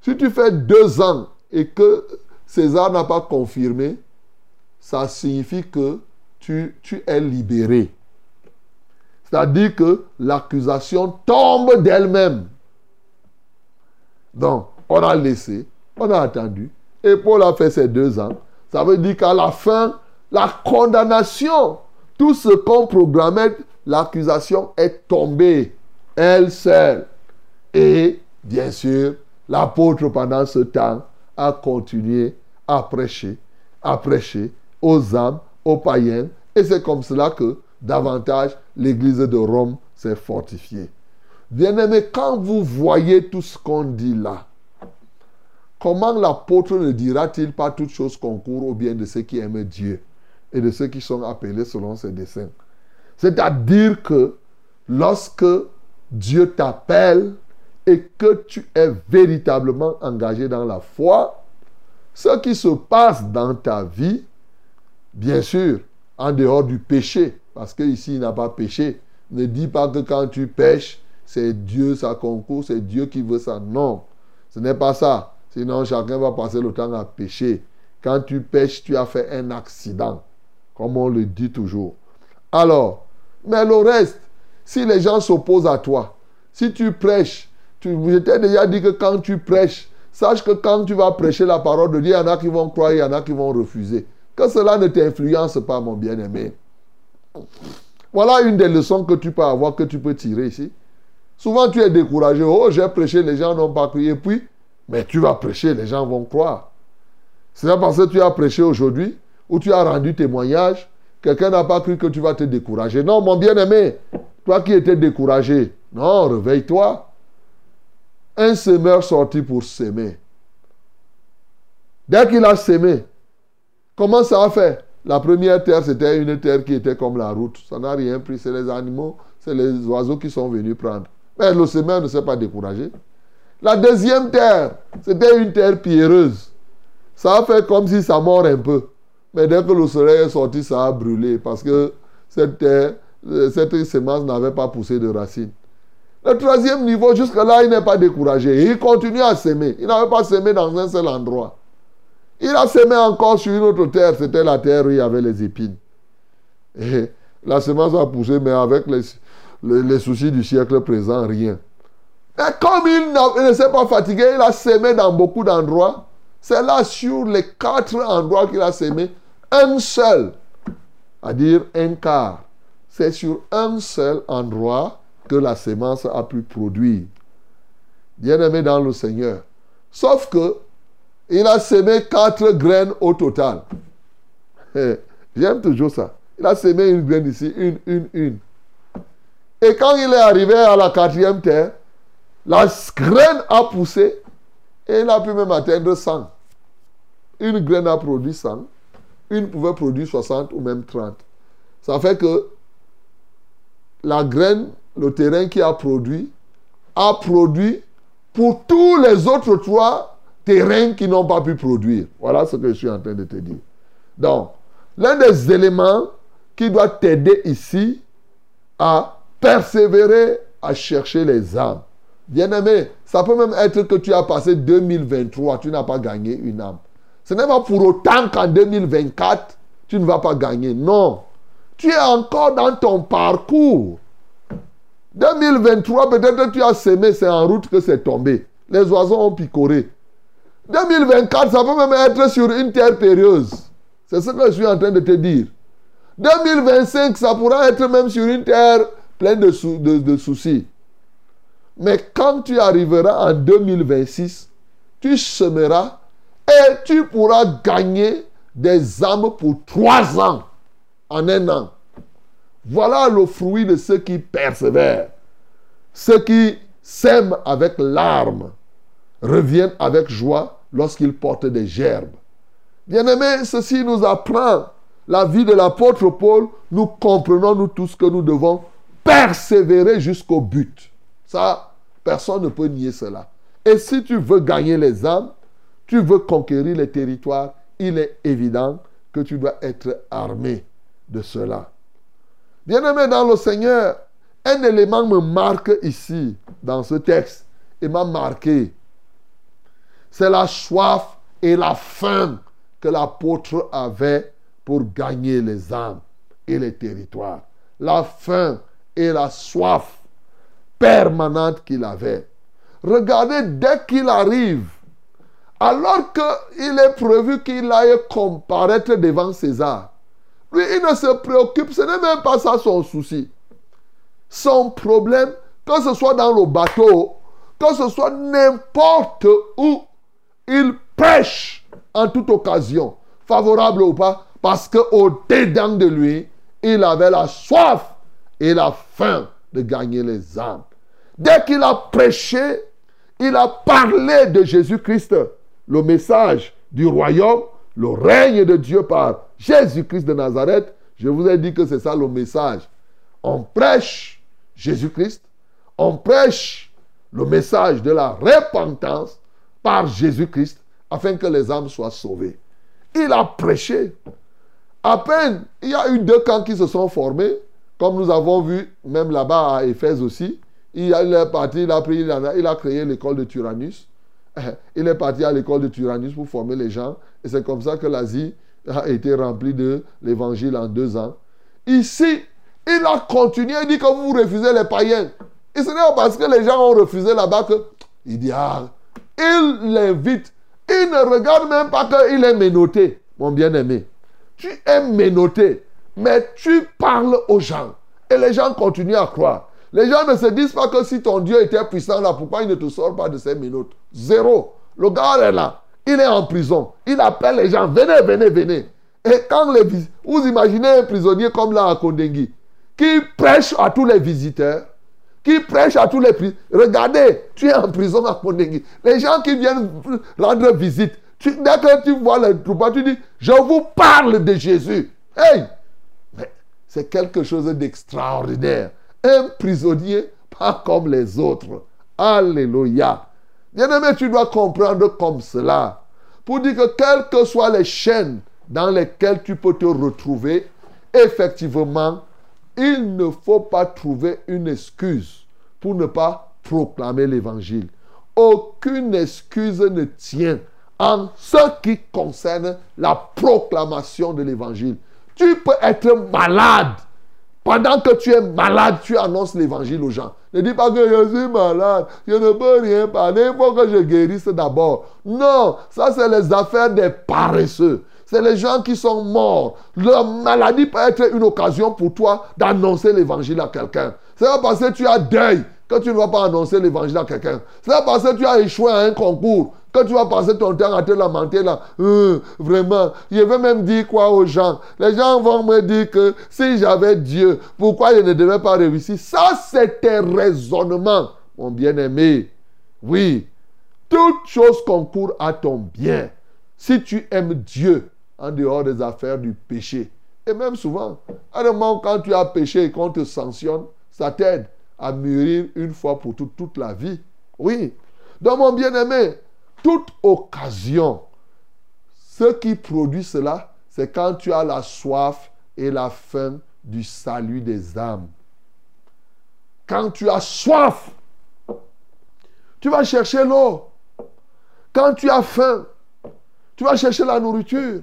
si tu fais deux ans et que César n'a pas confirmé, ça signifie que tu, tu es libéré. C'est-à-dire que l'accusation tombe d'elle-même. Donc, on a laissé, on a attendu. Et Paul a fait ses deux ans. Ça veut dire qu'à la fin, la condamnation, tout ce qu'on programmait, l'accusation est tombée, elle seule. Et, bien sûr, l'apôtre, pendant ce temps, a continué à prêcher, à prêcher aux âmes, aux païens. Et c'est comme cela que, davantage, l'église de Rome s'est fortifiée. Bien-aimé, quand vous voyez tout ce qu'on dit là, comment l'apôtre ne dira-t-il pas toutes choses concourent au bien de ceux qui aiment Dieu et de ceux qui sont appelés selon ses desseins? C'est-à-dire que lorsque Dieu t'appelle et que tu es véritablement engagé dans la foi, ce qui se passe dans ta vie, bien sûr, en dehors du péché, parce qu'ici il n'a pas péché, ne dis pas que quand tu pêches, c'est Dieu, ça concourt, c'est Dieu qui veut ça. Non, ce n'est pas ça. Sinon, chacun va passer le temps à pécher. Quand tu pêches, tu as fait un accident, comme on le dit toujours. Alors, mais le reste, si les gens s'opposent à toi, si tu prêches, tu, je t'ai déjà dit que quand tu prêches, sache que quand tu vas prêcher la parole de Dieu, il y en a qui vont croire, il y en a qui vont refuser. Que cela ne t'influence pas, mon bien-aimé. Voilà une des leçons que tu peux avoir, que tu peux tirer ici. Souvent, tu es découragé. Oh, j'ai prêché, les gens n'ont pas cru. Et puis, mais tu vas prêcher, les gens vont croire. C'est pas parce que tu as prêché aujourd'hui ou tu as rendu témoignage quelqu'un n'a pas cru que tu vas te décourager. Non, mon bien-aimé, qui étais découragé, non, réveille-toi. Un semeur sorti pour s'aimer. Dès qu'il a sémé, comment ça a fait? La première terre, c'était une terre qui était comme la route. Ça n'a rien pris. C'est les animaux, c'est les oiseaux qui sont venus prendre. Mais le semeur ne s'est pas découragé. La deuxième terre, c'était une terre pierreuse. Ça a fait comme si ça mord un peu. Mais dès que le soleil est sorti, ça a brûlé parce que cette terre, cette semence n'avait pas poussé de racines. Le troisième niveau, jusque-là, il n'est pas découragé. Il continue à s'aimer. Il n'avait pas semé dans un seul endroit. Il a semé encore sur une autre terre. C'était la terre où il y avait les épines. Et la semence a poussé, mais avec les, les, soucis du siècle présent, rien. Et comme il ne s'est pas fatigué, il a semé dans beaucoup d'endroits. C'est là sur les quatre endroits qu'il a semé, un seul, à dire un quart. C'est sur un seul endroit que la semence a pu produire. Bien-aimé dans le Seigneur. Sauf que il a semé quatre graines au total. J'aime toujours ça. Il a semé une graine ici, une, une, une. Et quand il est arrivé à la quatrième terre, la graine a poussé et il a pu même atteindre 100. Une graine a produit 100, une pouvait produire 60 ou même 30. Ça fait que la graine, le terrain qui a produit, a produit pour tous les autres trois terrains qui n'ont pas pu produire. Voilà ce que je suis en train de te dire. Donc, l'un des éléments qui doit t'aider ici à persévérer à chercher les âmes. Bien-aimé, ça peut même être que tu as passé 2023, tu n'as pas gagné une âme. Ce n'est pas pour autant qu'en 2024, tu ne vas pas gagner. Non. Tu es encore dans ton parcours. 2023, peut-être tu as semé, c'est en route que c'est tombé. Les oiseaux ont picoré. 2024, ça peut même être sur une terre périlleuse. C'est ce que je suis en train de te dire. 2025, ça pourra être même sur une terre pleine de- de soucis. Mais quand tu arriveras en 2026, tu semeras et tu pourras gagner des âmes pour trois ans en un an. Voilà le fruit de ceux qui persévèrent. Ceux qui sèment avec larmes reviennent avec joie lorsqu'ils portent des gerbes. Bien-aimés, ceci nous apprend la vie de l'apôtre Paul. Nous comprenons, nous tous, que nous devons persévérer jusqu'au but. Ça, personne ne peut nier cela. Et si tu veux gagner les âmes, tu veux conquérir les territoires, il est évident que tu dois être armé de cela. Bien-aimé dans le Seigneur, un élément me marque ici, dans ce texte, et m'a marqué. C'est la soif et la faim que l'apôtre avait pour gagner les âmes et les territoires. La faim et la soif permanente qu'il avait. Regardez, dès qu'il arrive, alors qu'il est prévu qu'il aille comparaître devant César, lui, il ne se préoccupe, ce n'est même pas ça son souci. Son problème, que ce soit dans le bateau, que ce soit n'importe où, il prêche en toute occasion, favorable ou pas, parce qu'au dedans de lui, il avait la soif et la faim de gagner les âmes. Dès qu'il a prêché, il a parlé de Jésus-Christ, le message du royaume, le règne de Dieu par Jésus-Christ de Nazareth. Je vous ai dit que c'est ça le message. On prêche Jésus-Christ, on prêche le message de la repentance par Jésus-Christ afin que les âmes soient sauvées. Il a prêché. À peine, il y a eu deux camps qui se sont formés, comme nous avons vu même là-bas à Éphèse aussi. Il est parti, il a, pris, il a, il a créé l'école de Tyrannus. Il est parti à l'école de Tyrannus pour former les gens. Et c'est comme ça que l'Asie a été remplie de l'évangile en deux ans. Ici, il a continué, il dit que vous refusez les païens. Et ce n'est pas parce que les gens ont refusé là-bas que. Il dit, ah, il l'invite. Il ne regarde même pas qu'il est ménoté, mon bien-aimé. Tu es ménoté, mais tu parles aux gens. Et les gens continuent à croire. Les gens ne se disent pas que si ton Dieu était puissant là, pourquoi il ne te sort pas de ces ménotes Zéro. Le gars est là. Il est en prison. Il appelle les gens. Venez, venez, venez. Et quand les vous imaginez un prisonnier comme là à Kondengui, qui prêche à tous les visiteurs, qui prêche à tous les prisonniers. Regardez, tu es en prison à Kondengui. Les gens qui viennent rendre visite, dès que tu vois le troupeau, tu dis, je vous parle de Jésus. Hey! C'est quelque chose d'extraordinaire. Un prisonnier, pas comme les autres. Alléluia. Bien-aimé, tu dois comprendre comme cela. Pour dire que quelles que soient les chaînes dans lesquelles tu peux te retrouver, effectivement, il ne faut pas trouver une excuse pour ne pas proclamer l'évangile. Aucune excuse ne tient en ce qui concerne la proclamation de l'évangile. Tu peux être malade. Pendant que tu es malade, tu annonces l'évangile aux gens. Ne dis pas que je suis malade, je ne peux rien parler, il faut que je guérisse d'abord. Non, ça c'est les affaires des paresseux. C'est les gens qui sont morts. Leur maladie peut être une occasion pour toi d'annoncer l'évangile à quelqu'un. C'est pas parce que tu as deuil que tu ne vas pas annoncer l'évangile à quelqu'un. C'est pas parce que tu as échoué à un concours que tu vas passer ton temps à te lamenter là. Hum, vraiment, je vais même dire quoi aux gens? Les gens vont me dire que si j'avais Dieu, pourquoi je ne devais pas réussir? Ça, c'est tes raisonnements, mon bien-aimé. Oui, toute chose concourt à ton bien. Si tu aimes Dieu en dehors des affaires du péché. Et même souvent, à un moment quand tu as péché et qu'on te sanctionne, ça t'aide à mûrir une fois pour toutes toute la vie. Oui. Donc mon bien-aimé, toute occasion, ce qui produit cela, c'est quand tu as la soif et la faim du salut des âmes. Quand tu as soif, tu vas chercher l'eau. Quand tu as faim, tu vas chercher la nourriture.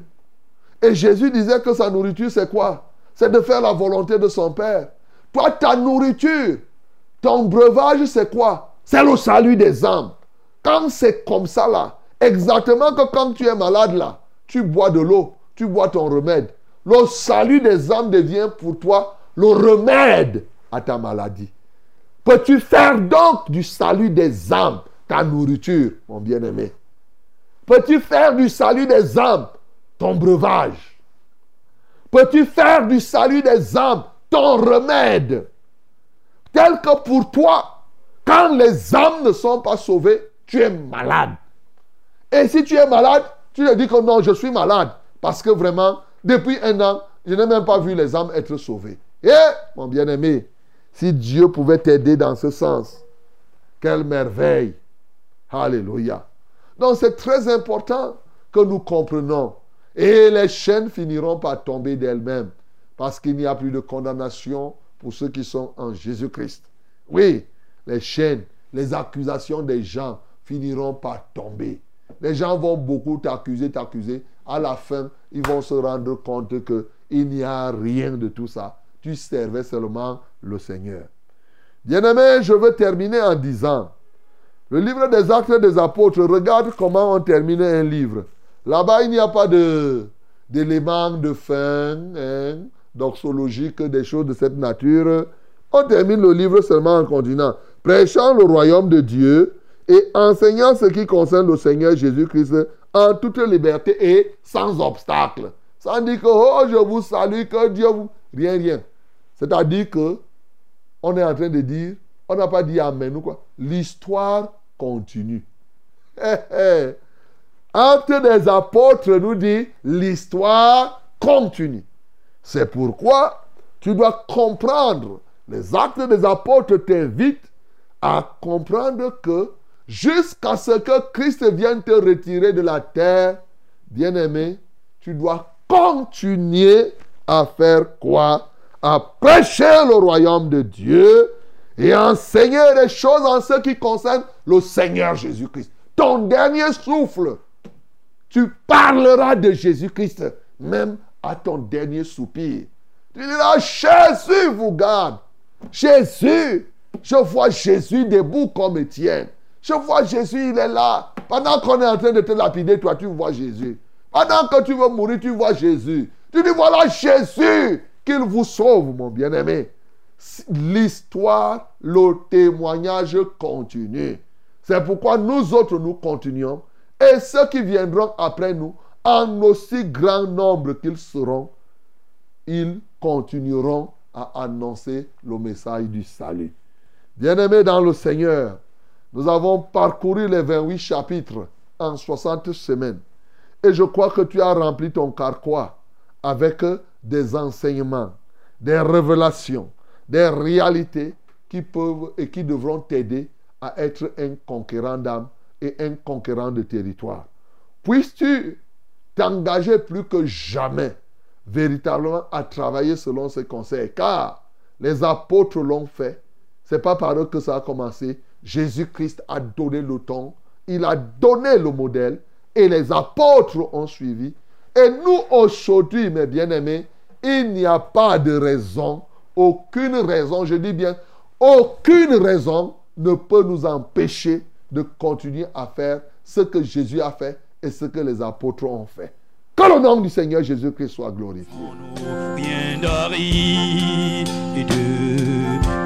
Et Jésus disait que sa nourriture, c'est quoi? C'est de faire la volonté de son Père. Toi, ta nourriture, ton breuvage, c'est quoi? C'est le salut des âmes. Quand c'est comme ça, là, exactement que quand tu es malade, là, tu bois de l'eau, tu bois ton remède. Le salut des âmes devient pour toi le remède à ta maladie. Peux-tu faire donc du salut des âmes ta nourriture, mon bien-aimé? Peux-tu faire du salut des âmes ton breuvage? Peux-tu faire du salut des âmes ton remède? Tel que pour toi, quand les âmes ne sont pas sauvées, tu es malade. Et si tu es malade, tu te dis que non, je suis malade. Parce que vraiment, depuis un an, je n'ai même pas vu les âmes être sauvées. Et, mon bien-aimé, si Dieu pouvait t'aider dans ce sens, quelle merveille. Alléluia. Donc c'est très important que nous comprenions. Et les chaînes finiront par tomber d'elles-mêmes. Parce qu'il n'y a plus de condamnation pour ceux qui sont en Jésus-Christ. Oui, les chaînes, les accusations des gens finiront par tomber. Les gens vont beaucoup t'accuser, t'accuser. À la fin, ils vont se rendre compte qu'il n'y a rien de tout ça. Tu servais seulement le Seigneur. Bien-aimé, je veux terminer en disant, le livre des actes des apôtres, regarde comment on termine un livre. Là-bas, il n'y a pas d'éléments de fin, hein, doxologique, des choses de cette nature. On termine le livre seulement en continuant. Prêchant le royaume de Dieu et enseignant ce qui concerne le Seigneur Jésus-Christ en toute liberté et sans obstacle. Sans dire que, oh, je vous salue, que Dieu vous... Rien, rien. C'est-à-dire que, on est en train de dire, on n'a pas dit Amen ou quoi. L'histoire continue. Acte des apôtres nous dit, l'histoire continue. C'est pourquoi tu dois comprendre. Les actes des apôtres t'invitent à comprendre que jusqu'à ce que Christ vienne te retirer de la terre, bien-aimé, tu dois continuer à faire quoi? À prêcher le royaume de Dieu et enseigner les choses en ce qui concerne le Seigneur Jésus-Christ. Ton dernier souffle, tu parleras de Jésus-Christ, même à ton dernier soupir. Tu diras, Jésus vous garde. Jésus, je vois Jésus debout comme Étienne. Je vois Jésus, il est là. Pendant qu'on est en train de te lapider, toi, tu vois Jésus. Pendant que tu veux mourir, tu vois Jésus. Tu dis, voilà Jésus, qu'il vous sauve, mon bien-aimé. L'histoire, le témoignage continue. C'est pourquoi nous autres, nous continuons. Et ceux qui viendront après nous en aussi grand nombre qu'ils seront, ils continueront à annoncer le message du salut. Bien-aimés dans le Seigneur, nous avons parcouru les 28 chapitres en 60 semaines. Et je crois que tu as rempli ton carquois avec des enseignements, des révélations, des réalités qui peuvent et qui devront t'aider à être un conquérant d'âme et un conquérant de territoire. Puisses-tu t'engager plus que jamais véritablement à travailler selon ces conseils, car les apôtres l'ont fait. C'est pas par eux que ça a commencé. Jésus-Christ a donné le ton, il a donné le modèle et les apôtres ont suivi. Et nous aujourd'hui, mes bien-aimés, il n'y a pas de raison, aucune raison, je dis bien, aucune raison ne peut nous empêcher de continuer à faire ce que Jésus a fait et ce que les apôtres ont fait. Que le nom du Seigneur Jésus-Christ soit glorifié.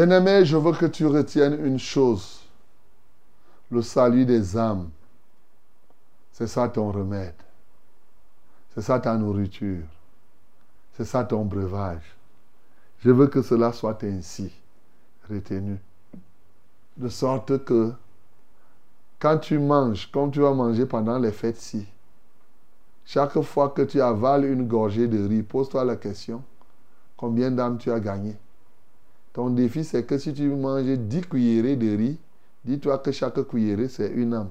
Bien-aimé, je veux que tu retiennes une chose. Le salut des âmes. C'est ça ton remède. C'est ça ta nourriture. C'est ça ton breuvage. Je veux que cela soit ainsi retenu. De sorte que quand tu manges, comme tu vas manger pendant les fêtes-ci, chaque fois que tu avales une gorgée de riz, pose-toi la question, combien d'âmes tu as gagné Ton défi, c'est que si tu manges 10 cuillerées de riz, dis-toi que chaque cuillerée, c'est une âme.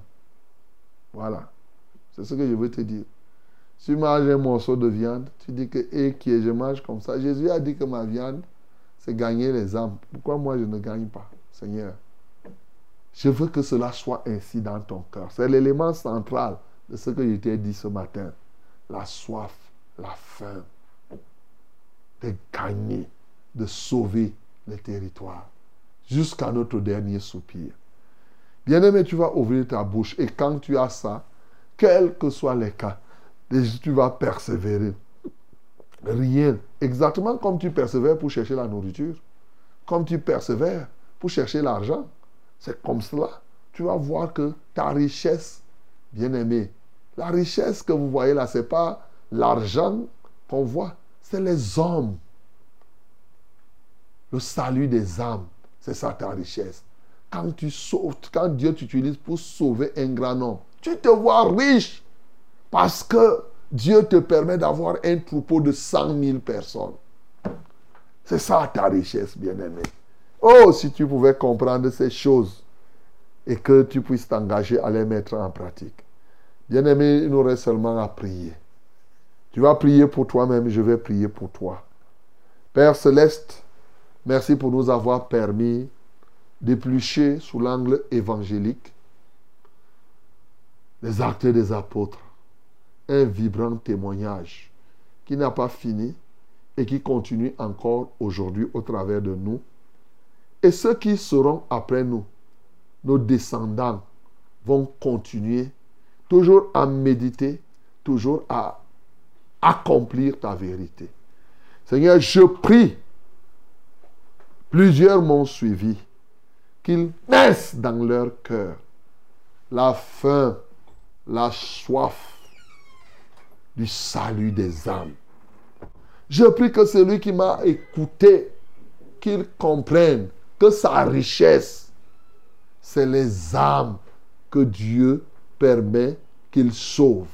Voilà. C'est ce que je veux te dire. Si tu manges un morceau de viande, tu dis que, et qui est, je mange comme ça. Jésus a dit que ma viande, c'est gagner les âmes. Pourquoi moi je ne gagne pas, Seigneur? Je veux que cela soit ainsi dans ton cœur. C'est l'élément central de ce que je t'ai dit ce matin. La soif, la faim de gagner, de sauver les territoires jusqu'à notre dernier soupir. Bien-aimé, tu vas ouvrir ta bouche et quand tu as ça, quels que soient les cas, tu vas persévérer. Rien. Exactement comme tu persévères pour chercher la nourriture, comme tu persévères pour chercher l'argent. C'est comme cela. Tu vas voir que ta richesse, bien-aimé, la richesse que vous voyez là, ce n'est pas l'argent qu'on voit, c'est les hommes. Le salut des âmes, c'est ça ta richesse. Quand tu sauves, quand Dieu t'utilise pour sauver un grand nombre, tu te vois riche parce que Dieu te permet d'avoir un troupeau de 100 000 personnes. C'est ça ta richesse, bien-aimé. Oh, si tu pouvais comprendre ces choses et que tu puisses t'engager à les mettre en pratique. Bien-aimé, il nous reste seulement à prier. Tu vas prier pour toi-même, je vais prier pour toi. Père céleste, merci pour nous avoir permis d'éplucher sous l'angle évangélique les actes des apôtres. Un vibrant témoignage qui n'a pas fini et qui continue encore aujourd'hui au travers de nous. Et ceux qui seront après nous, nos descendants, vont continuer toujours à méditer, toujours à accomplir ta vérité. Seigneur, je prie, plusieurs m'ont suivi, qu'ils naissent dans leur cœur la faim, la soif du salut des âmes. Je prie que celui qui m'a écouté, qu'il comprenne que sa richesse, c'est les âmes que Dieu permet qu'il sauve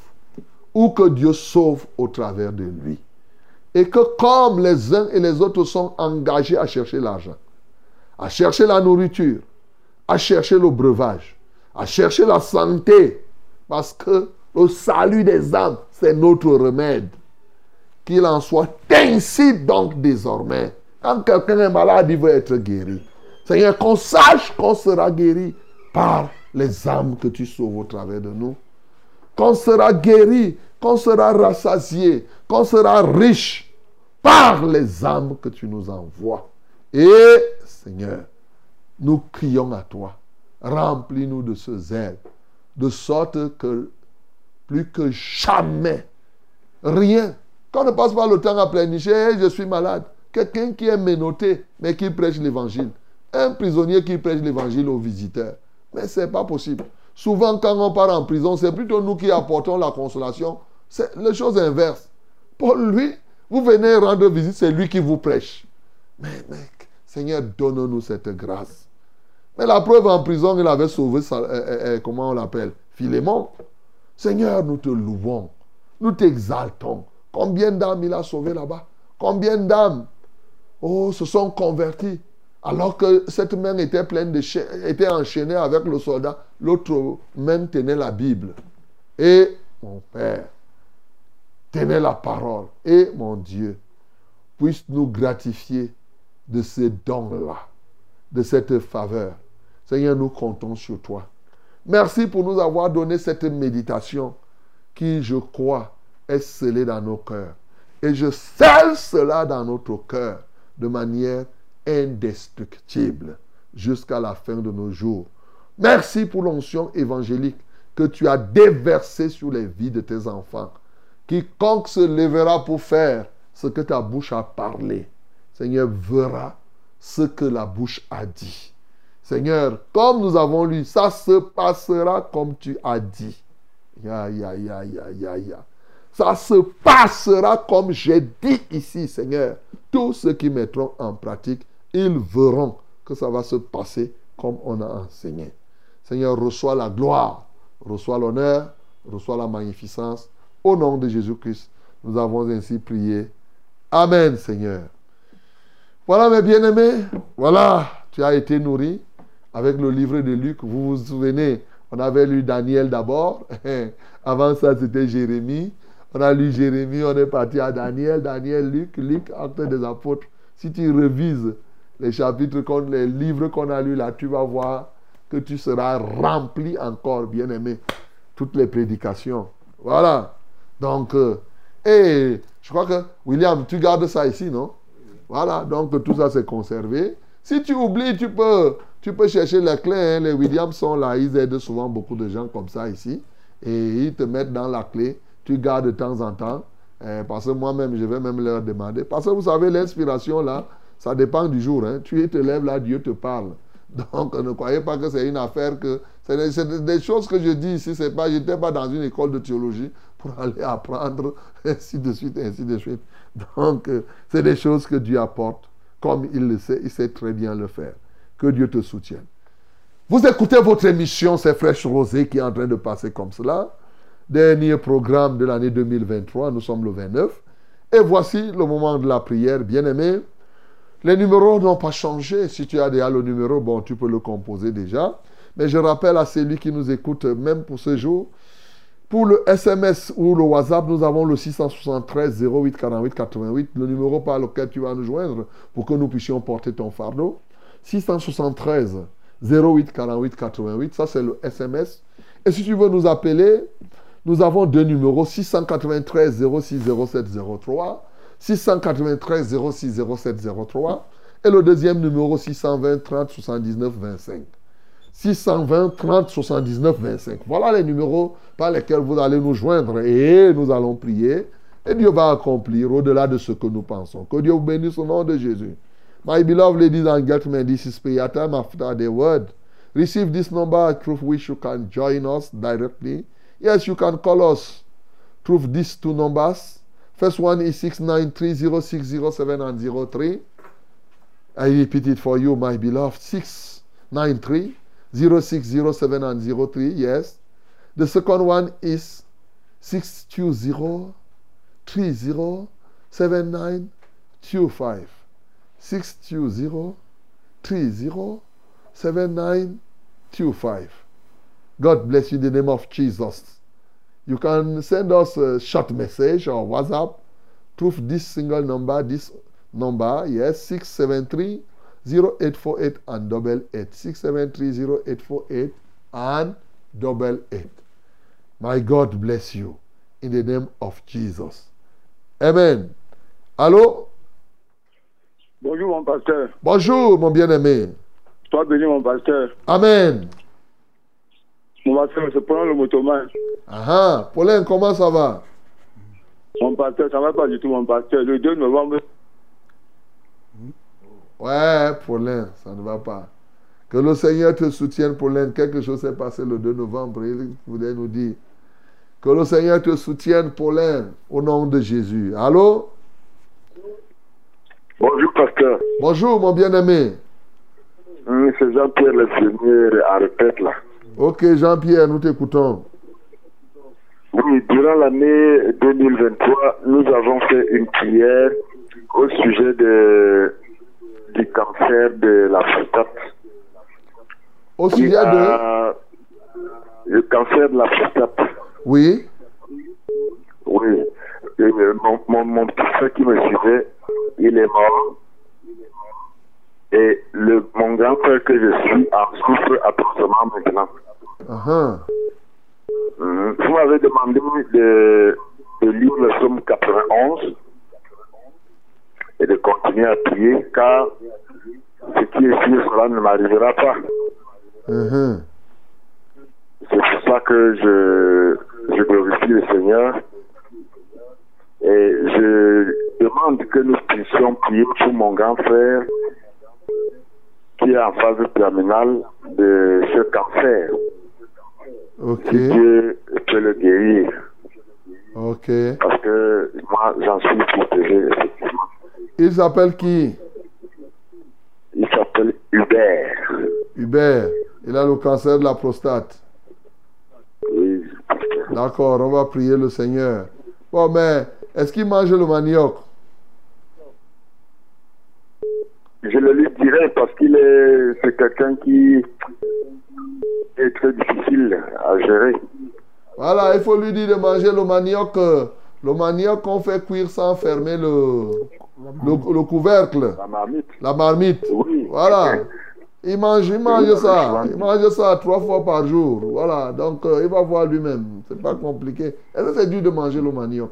ou que Dieu sauve au travers de lui. Et que comme les uns et les autres sont engagés à chercher l'argent, à chercher la nourriture, à chercher le breuvage, à chercher la santé, parce que le salut des âmes, c'est notre remède. Qu'il en soit ainsi donc désormais Quand quelqu'un est malade, il veut être guéri. Seigneur, qu'on sache qu'on sera guéri par les âmes que tu sauves au travers de nous. Qu'on sera guéri, qu'on sera rassasié, qu'on sera riche par les âmes que tu nous envoies. Et Seigneur, nous crions à toi. Remplis-nous de ce zèle, de sorte que plus que jamais, rien, qu'on ne passe pas le temps à pleurnicher, je suis malade. Quelqu'un qui est menotté, mais qui prêche l'évangile. Un prisonnier qui prêche l'évangile aux visiteurs. Mais ce n'est pas possible. Souvent, quand on part en prison, c'est plutôt nous qui apportons la consolation. C'est les choses inverses. Pour lui, vous venez rendre visite, c'est lui qui vous prêche. Mais, mec, Seigneur, donne-nous cette grâce. Mais la preuve en prison, il avait sauvé, sa- euh, euh, euh, comment on l'appelle Philémon. Seigneur, nous te louons. Nous t'exaltons. Combien d'âmes il a sauvé là-bas? Combien d'âmes? Oh, se sont convertis. Alors que cette main était pleine de était enchaînée avec le soldat, l'autre main tenait la Bible. Et mon Père tenait la parole. Et mon Dieu, puisse nous gratifier de ces dons-là, de cette faveur. Seigneur, nous comptons sur toi. Merci pour nous avoir donné cette méditation qui, je crois, est scellée dans nos cœurs. Et je scelle cela dans notre cœur de manière indestructible jusqu'à la fin de nos jours. Merci pour l'onction évangélique que tu as déversée sur les vies de tes enfants. Quiconque se lèvera pour faire ce que ta bouche a parlé, Seigneur, verra ce que la bouche a dit. Seigneur, comme nous avons lu, ça se passera comme tu as dit. Ya, ya, ya, ya, ya, ya. Ça se passera comme j'ai dit ici, Seigneur. Tous ceux qui mettront en pratique, ils verront que ça va se passer comme on a enseigné. Seigneur, reçois la gloire, reçois l'honneur, reçois la magnificence. Au nom de Jésus-Christ, nous avons ainsi prié. Amen, Seigneur. Voilà, mes bien-aimés. Voilà, tu as été nourri avec le livre de Luc. Vous vous souvenez, on avait lu Daniel d'abord. Avant ça, c'était Jérémie. On a lu Jérémie, on est parti à Daniel, Daniel, Luc, Luc, Actes des Apôtres. Si tu revises les chapitres, les livres qu'on a lus là, tu vas voir que tu seras rempli encore, bien-aimé. Toutes les prédications. Voilà. Donc, euh, et je crois que, William, tu gardes ça ici, non? Voilà. Donc, tout ça, c'est conservé. Si tu oublies, tu peux, tu peux chercher clés. hein. Les Williams sont là. Ils aident souvent beaucoup de gens comme ça ici. Et ils te mettent dans la clé. Tu gardes de temps en temps. Euh, parce que moi-même, je vais même leur demander. Parce que vous savez, l'inspiration, là, ça dépend du jour. hein. Tu te lèves là, Dieu te parle. Donc, ne croyez pas que c'est une affaire que... C'est des, choses que je dis ici. Pas, je n'étais pas dans une école de théologie pour aller apprendre, ainsi de suite, ainsi de suite. Donc, euh, c'est des choses que Dieu apporte. Comme il le sait, il sait très bien le faire. Que Dieu te soutienne. Vous écoutez votre émission, c'est Fraîche Rosée qui est en train de passer comme cela. Dernier programme de l'année 2023, nous sommes le 29. Et voici le moment de la prière, bien-aimé. Les numéros n'ont pas changé. Si tu as déjà le numéro, bon, tu peux le composer déjà. Mais je rappelle à celui qui nous écoute, même pour ce jour, pour le SMS ou le WhatsApp, nous avons le 673 08 48 88, le numéro par lequel tu vas nous joindre pour que nous puissions porter ton fardeau. 673 08 48 88, ça c'est le SMS. Et si tu veux nous appeler, nous avons deux numéros 693 06 07 03, 693 06 07 03 et le deuxième numéro 620 30 79 25. 620 30 79 25. Voilà les numéros par lesquels vous allez nous joindre et nous allons prier. Et Dieu va accomplir au-delà de ce que nous pensons. Que Dieu vous bénisse au nom de Jésus. My beloved ladies and gentlemen, this is prayer time after the word. Receive this number through which you can join us directly. Yes, you can call us through these two numbers. First one is 6930607 and 03. I repeat it for you, my beloved. 693 0607 and 03. Yes. The second one is 620 30 7925. 620 30 7925. God bless you in the name of Jesus. You can send us a short message or WhatsApp through this single number, this number, yes, 673 0848 and double 8. 673 0848 and double 8. My God bless you in the name of Jesus. Amen. Allô? Bonjour mon pasteur. Bonjour, mon bien-aimé. Sois béni mon pasteur. Amen. Mon pasteur, c'est pendant le motoman. Ah ah, Paulin, comment ça va? Mon pasteur, ça va pas du tout mon pasteur. Le 2 novembre, Ouais, Paulin, ça ne va pas. Que le Seigneur te soutienne, Paulin. Quelque chose s'est passé le 2 novembre. Il voulait nous dire. Que le Seigneur te soutienne, Paulin, au nom de Jésus. Allô? Bonjour pasteur. Bonjour, mon bien-aimé. C'est Jean-Pierre le Seigneur à répète là. Ok, Jean-Pierre, nous t'écoutons. Oui, durant l'année 2023, nous avons fait une prière au sujet de, du cancer de la prostate. Au sujet de... Le cancer de la prostate. Oui. Oui. Et, euh, mon, mon, mon petit frère qui me suivait, il est mort. Et le, mon grand frère que je suis en souffre atrocement maintenant. Mhm. Vous m'avez demandé de, de lire le psaume 91 et de continuer à prier car ce qui est sûr, cela ne m'arrivera pas. Mhm. C'est pour ça que je, je glorifie le Seigneur et je demande que nous puissions prier pour mon grand frère qui est en phase terminale de ce cancer. Ok. Dieu peut le guérir Ok. parce que moi j'en suis effectivement. Il s'appelle qui? Il s'appelle Hubert. Hubert. Il a le cancer de la prostate. Oui. D'accord, on va prier le Seigneur. Bon, mais est-ce qu'il mange le manioc? Je le lui dirai parce qu'il est, c'est quelqu'un qui est très difficile à gérer. Voilà, il faut lui dire de manger le manioc. euh, Le manioc qu'on fait cuire sans fermer le, le, le couvercle, La marmite. la marmite. Oui. Voilà. Il mange, il mange ça. Il mange ça trois fois par jour. Voilà. Donc, euh, il va voir lui-même. C'est pas compliqué. Est-ce que c'est dur de manger le manioc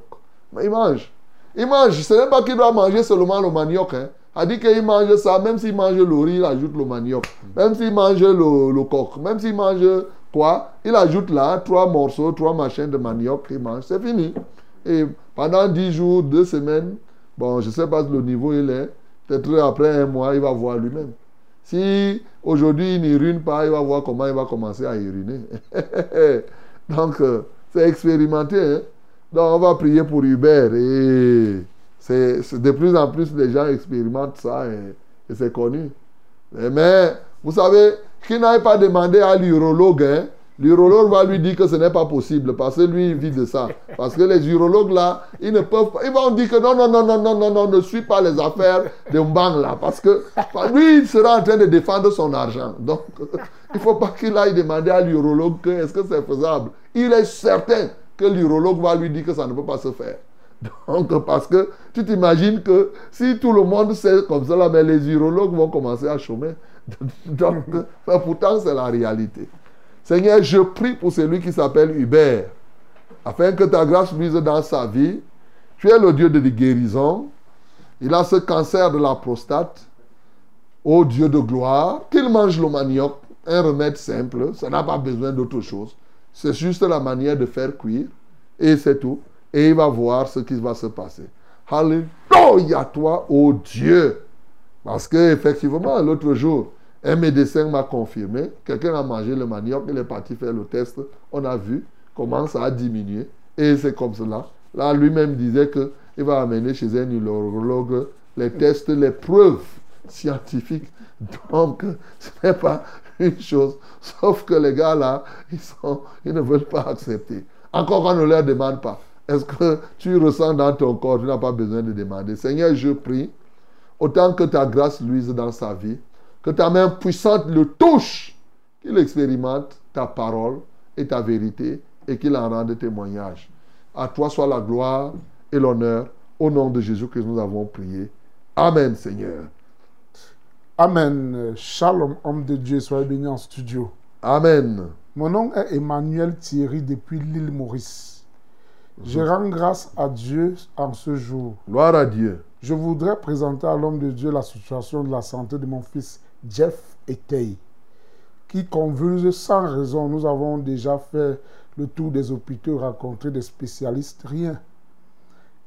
Mais il mange. Il mange. Ce n'est pas qu'il doit manger seulement le manioc. Hein. A dit qu'il mange ça. Même s'il mange le riz, il ajoute le manioc. Même s'il mange le, le coq. Même s'il mange quoi? Il ajoute là trois morceaux, trois machins de manioc. Il mange. C'est fini. Et pendant dix jours, deux semaines, bon, je ne sais pas le niveau il est. Peut-être après un mois, il va voir lui-même. Si aujourd'hui il n'urine pas, il va voir comment il va commencer à uriner. Donc, euh, c'est expérimenté. hein. Donc, on va prier pour Hubert. Et de plus en plus, les gens expérimentent ça et, et c'est connu. Mais, mais, vous savez, qu'il n'aille pas demander à l'urologue, hein, l'urologue va lui dire que ce n'est pas possible parce que lui, il vit de ça. Parce que les urologues là, ils ne peuvent pas. Ils vont dire que non, non, non, non, non, non, non, ne suis pas les affaires de Mbang là. Parce que lui, il sera en train de défendre son argent. Donc, il ne faut pas qu'il aille demander à l'urologue que est-ce que c'est faisable. Il est certain que l'urologue va lui dire que ça ne peut pas se faire. Donc, parce que tu t'imagines que si tout le monde sait comme ça, là, mais les urologues vont commencer à chômer. Donc, pourtant, c'est la réalité. Seigneur, je prie pour celui qui s'appelle Hubert, afin que ta grâce luise dans sa vie. Tu es le Dieu de guérison. Il a ce cancer de la prostate. Ô Dieu de gloire, qu'il mange le manioc, un remède simple, ça n'a pas besoin d'autre chose. C'est juste la manière de faire cuire, et c'est tout. Et il va voir ce qui va se passer. Alléluia toi, ô Dieu. Parce que effectivement, l'autre jour, un médecin m'a confirmé, quelqu'un a mangé le manioc, il est parti faire le test, on a vu comment ça a diminué, et c'est comme cela. Là, lui-même disait qu'il va amener chez un urologue les tests, les preuves scientifiques. Donc, ce n'est pas une chose, sauf que les gars là, ils, ne veulent pas accepter. Encore qu'on ne leur demande pas. Est-ce que tu ressens dans ton corps, tu n'as pas besoin de demander. Seigneur, je prie, autant que ta grâce luise dans sa vie, que ta main puissante le touche, qu'il expérimente ta parole et ta vérité et qu'il en rende témoignage. À toi soit la gloire et l'honneur. Au nom de Jésus que nous avons prié. Amen, Seigneur. Amen. Shalom, homme de Dieu, soyez bénis en studio. Amen. Mon nom est Emmanuel Thierry depuis l'île Maurice. Je rends grâce à Dieu en ce jour. Gloire à Dieu. Je voudrais présenter à l'homme de Dieu la situation de la santé de mon fils Jeff Etey, qui convulse sans raison. Nous avons déjà fait le tour des hôpitaux, rencontré des spécialistes, rien.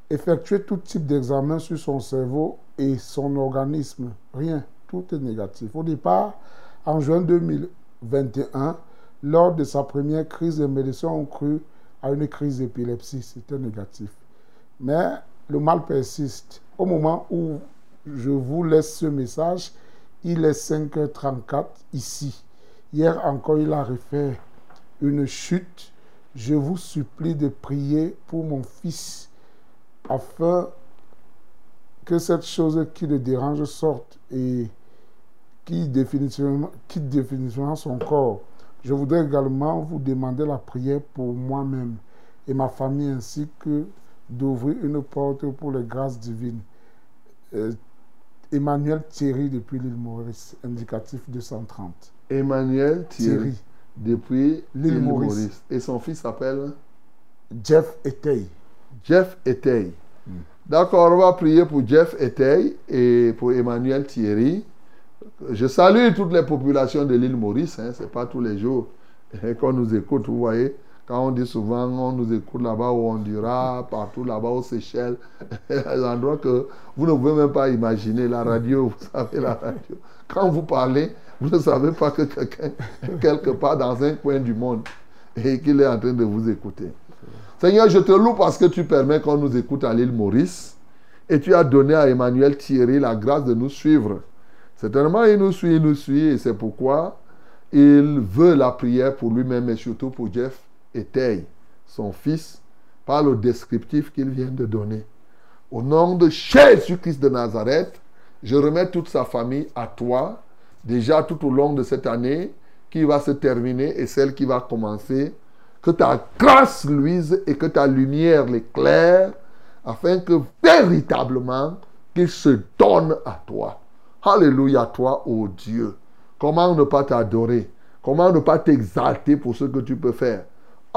Effectuer tout type d'examen sur son cerveau et son organisme, rien. Tout est négatif. Au départ, en juin 2021, lors de sa première crise, les médecins ont cru à une crise d'épilepsie. C'était négatif. Mais le mal persiste. Au moment où je vous laisse ce message, il est 5h34 ici. Hier encore, il a refait une chute. Je vous supplie de prier pour mon fils afin que cette chose qui le dérange sorte et quitte définitivement son corps. Je voudrais également vous demander la prière pour moi-même et ma famille ainsi que d'ouvrir une porte pour les grâces divines. Euh, Emmanuel Thierry depuis l'île Maurice, indicatif 230. Emmanuel Thierry, Thierry. depuis L'île Maurice. Maurice. Et son fils s'appelle Jeff Etey. Jeff Etey. D'accord, on va prier pour Jeff Etey et pour Emmanuel Thierry. Je salue toutes les populations de l'île Maurice. Hein, Ce n'est pas tous les jours qu'on nous écoute, vous voyez. Quand on dit souvent, on nous écoute là-bas au Honduras, partout là-bas aux Seychelles, des endroits que vous ne pouvez même pas imaginer. La radio, vous savez, la radio. Quand vous parlez, vous ne savez pas que quelqu'un, quelque part dans un coin du monde, et qu'il est en train de vous écouter. Seigneur, je te loue parce que tu permets qu'on nous écoute à l'île Maurice et tu as donné à Emmanuel Thierry la grâce de nous suivre. Certainement, il nous suit, il nous suit et c'est pourquoi il veut la prière pour lui-même et surtout pour Jeff Etey, son fils, par le descriptif qu'il vient de donner. Au nom de Jésus-Christ de Nazareth, je remets toute sa famille à toi, déjà tout au long de cette année qui va se terminer et celle qui va commencer. Que ta grâce luise et que ta lumière l'éclaire, afin que véritablement qu'il se donne à toi. Alléluia toi, ô Dieu. Comment ne pas t'adorer? Comment ne pas t'exalter pour ce que tu peux faire?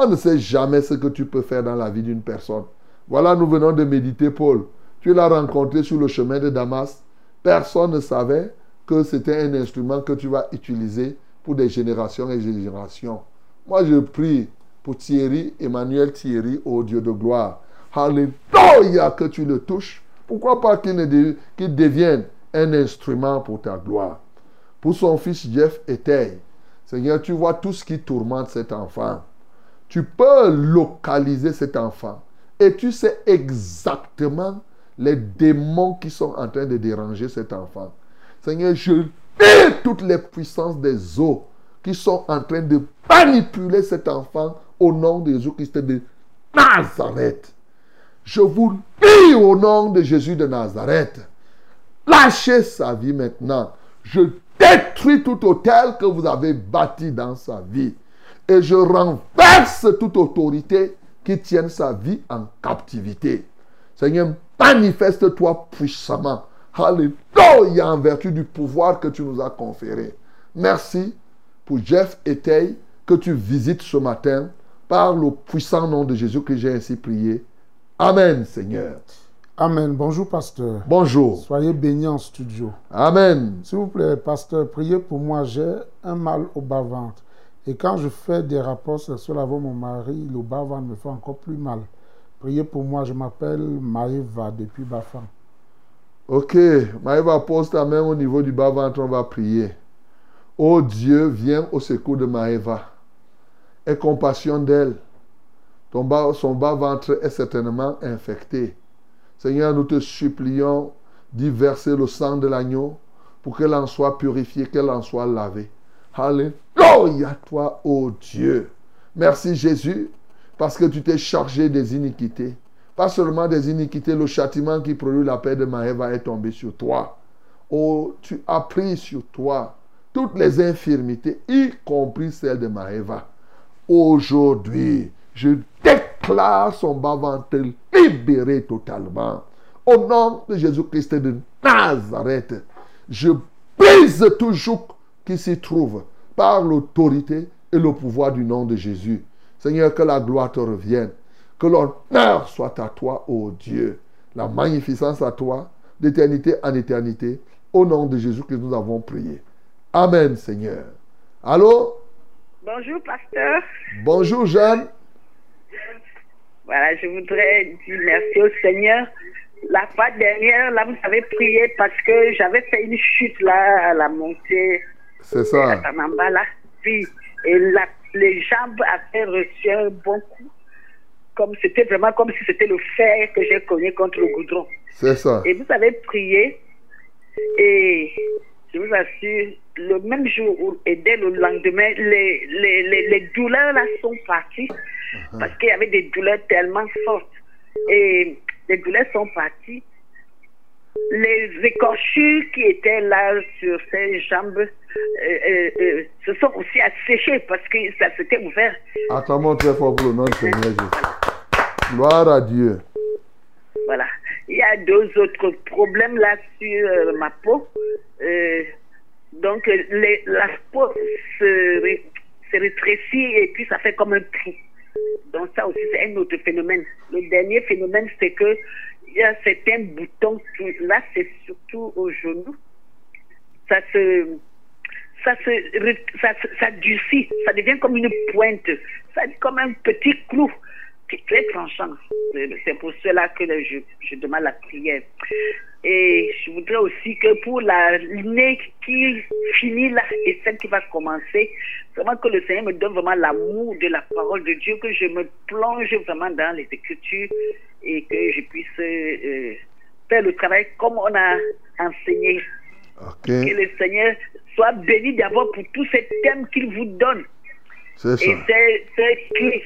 On ne sait jamais ce que tu peux faire dans la vie d'une personne. Voilà, nous venons de méditer Paul. Tu l'as rencontré sur le chemin de Damas. Personne ne savait que c'était un instrument que tu vas utiliser pour des générations et des générations. Moi, je prie pour Thierry, Emmanuel Thierry, ô Dieu de gloire. Alléluia, que tu le touches. Pourquoi pas qu'il ne de- qu'il devienne un instrument pour ta gloire. Pour son fils Jeff Etey, Seigneur, tu vois tout ce qui tourmente cet enfant. Tu peux localiser cet enfant. Et tu sais exactement les démons qui sont en train de déranger cet enfant. Seigneur, je toutes les puissances des eaux qui sont en train de manipuler cet enfant au nom de Jésus-Christ de Nazareth. Je vous prie au nom de Jésus de Nazareth. Lâchez sa vie maintenant. Je détruis tout hôtel que vous avez bâti dans sa vie. Et je renverse toute autorité qui tienne sa vie en captivité. Seigneur, manifeste-toi puissamment. Alléluia en vertu du pouvoir que tu nous as conféré. Merci pour Jeff Etey que tu visites ce matin par le puissant nom de Jésus que j'ai ainsi prié. Amen, Seigneur. Amen. Bonjour, pasteur. Bonjour. Soyez bénis en studio. Amen. S'il vous plaît, pasteur, priez pour moi. J'ai un mal au bas-ventre. Et quand je fais des rapports sexuels avec mon mari, le bas-ventre me fait encore plus mal. Priez pour moi. Je m'appelle Maëva depuis Bafan. Ok, Maëva, pose ta main au niveau du bas-ventre, on va prier. Oh Dieu, viens au secours de Maëva. Aie compassion d'elle. Ton bas- son bas-ventre est certainement infecté. Seigneur, nous te supplions d'y verser le sang de l'agneau pour qu'elle en soit purifiée, qu'elle en soit lavée. Alléluia, toi, ô Dieu. Merci Jésus, parce que tu t'es chargé des iniquités. Pas seulement des iniquités, le châtiment qui produit la paix de Maëva est tombé sur toi. Oh, tu as pris sur toi toutes les infirmités, y compris celles de Maëva. Aujourd'hui, je déclare son bas-ventre libéré totalement. Au nom de Jésus-Christ de Nazareth. Je brise tout joug qui s'y trouve par l'autorité et le pouvoir du nom de Jésus. Seigneur, que la gloire te revienne. Que l'honneur soit à toi, ô Dieu. La magnificence à toi, d'éternité en éternité. Au nom de Jésus que nous avons prié. Amen, Seigneur. Allô? Bonjour, pasteur. Bonjour, Jeanne. Voilà, je voudrais dire merci au Seigneur. La fois dernière, là, vous avez prié parce que j'avais fait une chute là à la montée C'est ça. Puis, et la- les jambes avaient reçu un bon coup. Comme c'était vraiment comme si c'était le fer que j'ai cogné contre le goudron. C'est ça. Et vous avez prié. Et je vous assure, le même jour et dès le lendemain, les, les, les, les douleurs là sont parties. Parce qu'il y avait des douleurs tellement fortes. Et les douleurs sont parties. Les écorchures qui étaient là sur ces jambes euh, euh, euh, se sont aussi asséchées parce que ça s'était ouvert. Acclamons très fort pour le nom du Seigneur Jésus. Gloire à Dieu. Voilà. Il y a deux autres problèmes là sur euh, ma peau. Donc, les- la peau se, ré- se rétrécit et puis ça fait comme un trou. Donc, ça aussi, c'est un autre phénomène. Le dernier phénomène, c'est que il y a certains boutons. Là, c'est surtout au genou. Ça se. Ça se, ça, ça durcit, ça devient comme une pointe, ça comme un petit clou qui est très tranchant. C'est pour cela que je, je demande la prière. Et je voudrais aussi que pour l'année qui finit là et celle qui va commencer, vraiment que le Seigneur me donne vraiment l'amour de la parole de Dieu, que je me plonge vraiment dans les Écritures et que je puisse euh, faire le travail comme on a enseigné. Que le Seigneur soit béni d'abord pour tous ces thèmes qu'il vous donne. C'est ça. Et ces, ces clés,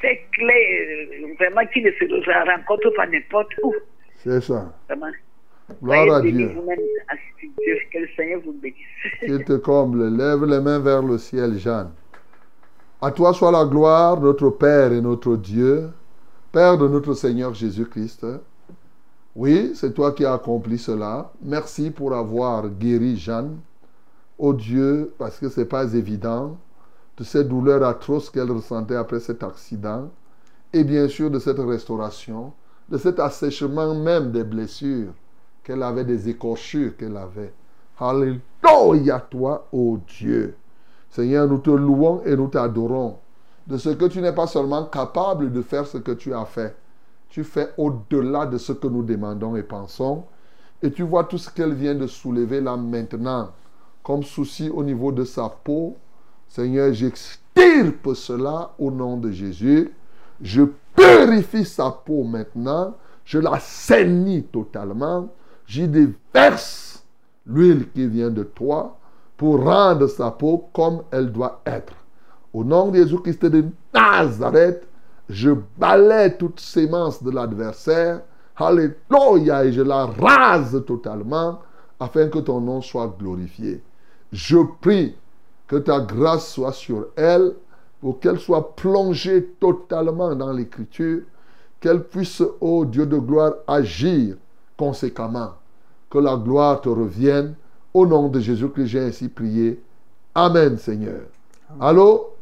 ces clés, euh, vraiment qui ne se rencontrent pas n'importe où. C'est ça. Vraiment. Gloire à Dieu. Que le Seigneur vous bénisse. Qu'il te comble. Lève les mains vers le ciel, Jeanne. À toi soit la gloire, notre Père et notre Dieu, Père de notre Seigneur Jésus-Christ. Oui, c'est toi qui as accompli cela. Merci pour avoir guéri Jeanne. Oh Dieu, parce que ce n'est pas évident, de cette douleur atroce qu'elle ressentait après cet accident, et bien sûr de cette restauration, de cet assèchement même des blessures qu'elle avait, des écorchures qu'elle avait. Alléluia toi, ô Dieu. Seigneur, nous te louons et nous t'adorons de ce que tu n'es pas seulement capable de faire ce que tu as fait. Tu fais au-delà de ce que nous demandons et pensons. Et tu vois tout ce qu'elle vient de soulever là maintenant comme souci au niveau de sa peau. Seigneur, j'extirpe cela au nom de Jésus. Je purifie sa peau maintenant. Je la saigne totalement. J'y déverse l'huile qui vient de toi pour rendre sa peau comme elle doit être. Au nom de Jésus-Christ de Nazareth, je balaie toute sémence de l'adversaire. Alléluia. Et je la rase totalement afin que ton nom soit glorifié. Je prie que ta grâce soit sur elle pour qu'elle soit plongée totalement dans l'écriture, qu'elle puisse, ô Dieu de gloire, agir conséquemment. Que la gloire te revienne. Au nom de Jésus que j'ai ainsi prié. Amen, Seigneur. Allô?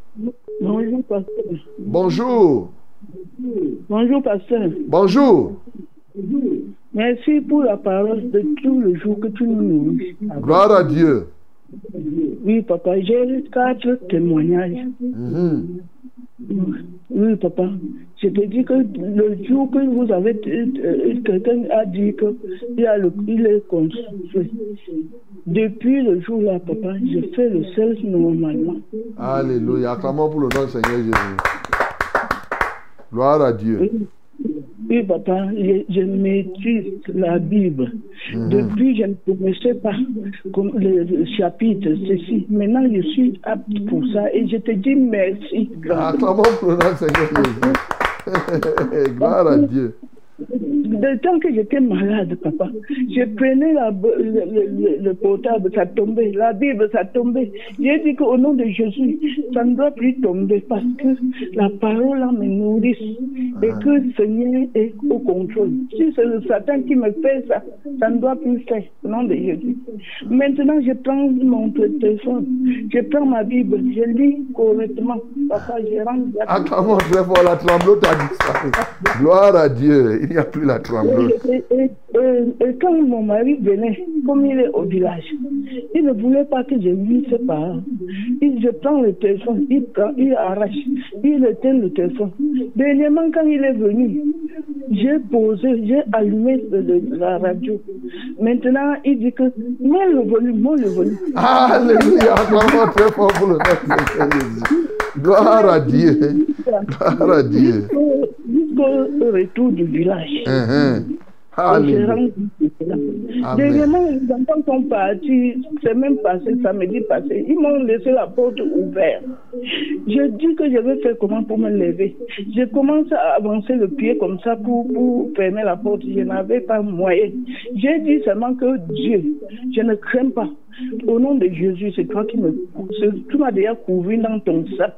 Bonjour, pasteur. Bonjour. Bonjour, pasteur. Bonjour. Merci pour la parole de tout le jour que tu nous nourris. Gloire à Dieu. Oui, papa, j'ai quatre témoignages. Mhm. Oui, papa. Je te dis que le jour que vous avez, euh, quelqu'un a dit qu'il il est construit. Depuis le jour-là, papa, je fais le seul normalement. Alléluia. Acclamons pour le nom du Seigneur Jésus. Gloire à Dieu. Oui, papa, je, je maîtrise la Bible. Mhm. Depuis, je ne connaissais pas comme le, le chapitre, ceci. Maintenant, je suis apte pour ça et je te dis merci. grandement. Acclamons pour Seigneur Jésus. Gloire à Dieu. De temps que j'étais malade, papa, je prenais la, le, le- le- le portable, ça tombait, la Bible, ça tombait. J'ai dit qu'au nom de Jésus, ça ne doit plus tomber parce que la parole là me nourrit et que le Seigneur est au contrôle. Si c'est le Satan qui me fait ça, ça ne doit plus faire au nom de Jésus. Maintenant, je prends mon téléphone, je prends ma Bible, je lis correctement. Papa, je rentre. Acclamons très fort, la tremblote a disparu. Gloire à Dieu, il n'y a plus la tremblote. Et, et- et- et quand mon mari venait, comme il est au village, il ne voulait pas que je ses paroles. Il, je prends le téléphone, il, prend, il arrache, il éteint le téléphone. Dernièrement, quand il est venu, j'ai posé, j'ai allumé le- la radio. Maintenant, il dit que, mets le volume, mets le volume. Alléluia, acclamons très fort pour le nom de Seigneur Jésus. Gloire à Dieu. Gloire à Dieu. Jusqu'au retour du village. Là. Amen. Dernièrement, les sont partis, c'est même passé, samedi passé. Ils m'ont laissé la porte ouverte. Je dis que je vais faire comment pour me lever. Je commence à avancer le pied comme ça pour, pour fermer la porte. Je n'avais pas moyen. J'ai dit seulement que Dieu, je ne crains pas. Au nom de Jésus, c'est toi qui me tu m'as déjà couvert dans ton sac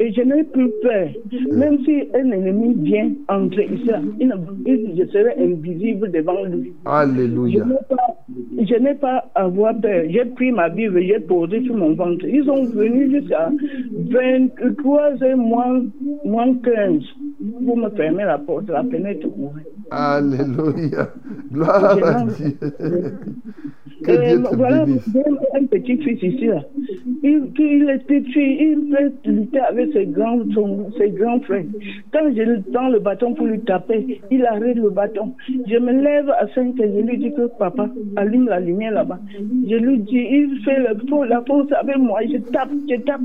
et je n'ai plus peur. Même si un ennemi vient entrer ici, il il- je serai invisible devant lui. Je Alléluia. n'ai pas, je n'ai pas à avoir peur. J'ai pris ma Bible, j'ai posé sur mon ventre. Ils sont venus jusqu'à 23 h moins, moins 15 pour me fermer la porte, la fenêtre ouverte. Alléluia. Gloire à Dieu. Que Euh, voilà un petit fils ici là. Il, il est petit, il peut lutter avec ses grands, son- ses grands frères. Quand je lui tends le bâton pour lui taper, il arrête le bâton. Je me lève à 5 et je lui dis que papa, allume la lumière là-bas. Je lui dis, il fait le faux, la force avec moi, je tape, je tape.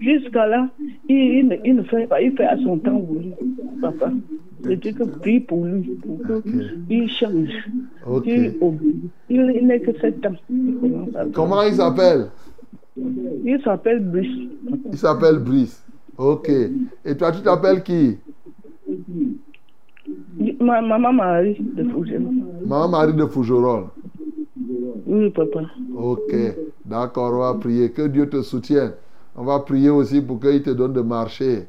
Jusqu'à là, il, il ne fait pas, il fait à son temps voulu, papa. Je dis que prie pour lui, pour qu'il change. Ok. qu'il obéisse. Il, n'est que 7 ans. Il commence à- Comment il s'appelle? Il s'appelle Brice. Il s'appelle Brice. Ok. Et toi, tu t'appelles qui? Ma maman Marie de Fougène. Maman Marie de Fougerolles. Oui, papa. Ok. D'accord, on va prier. Que Dieu te soutienne. On va prier aussi pour qu'il te donne de marcher.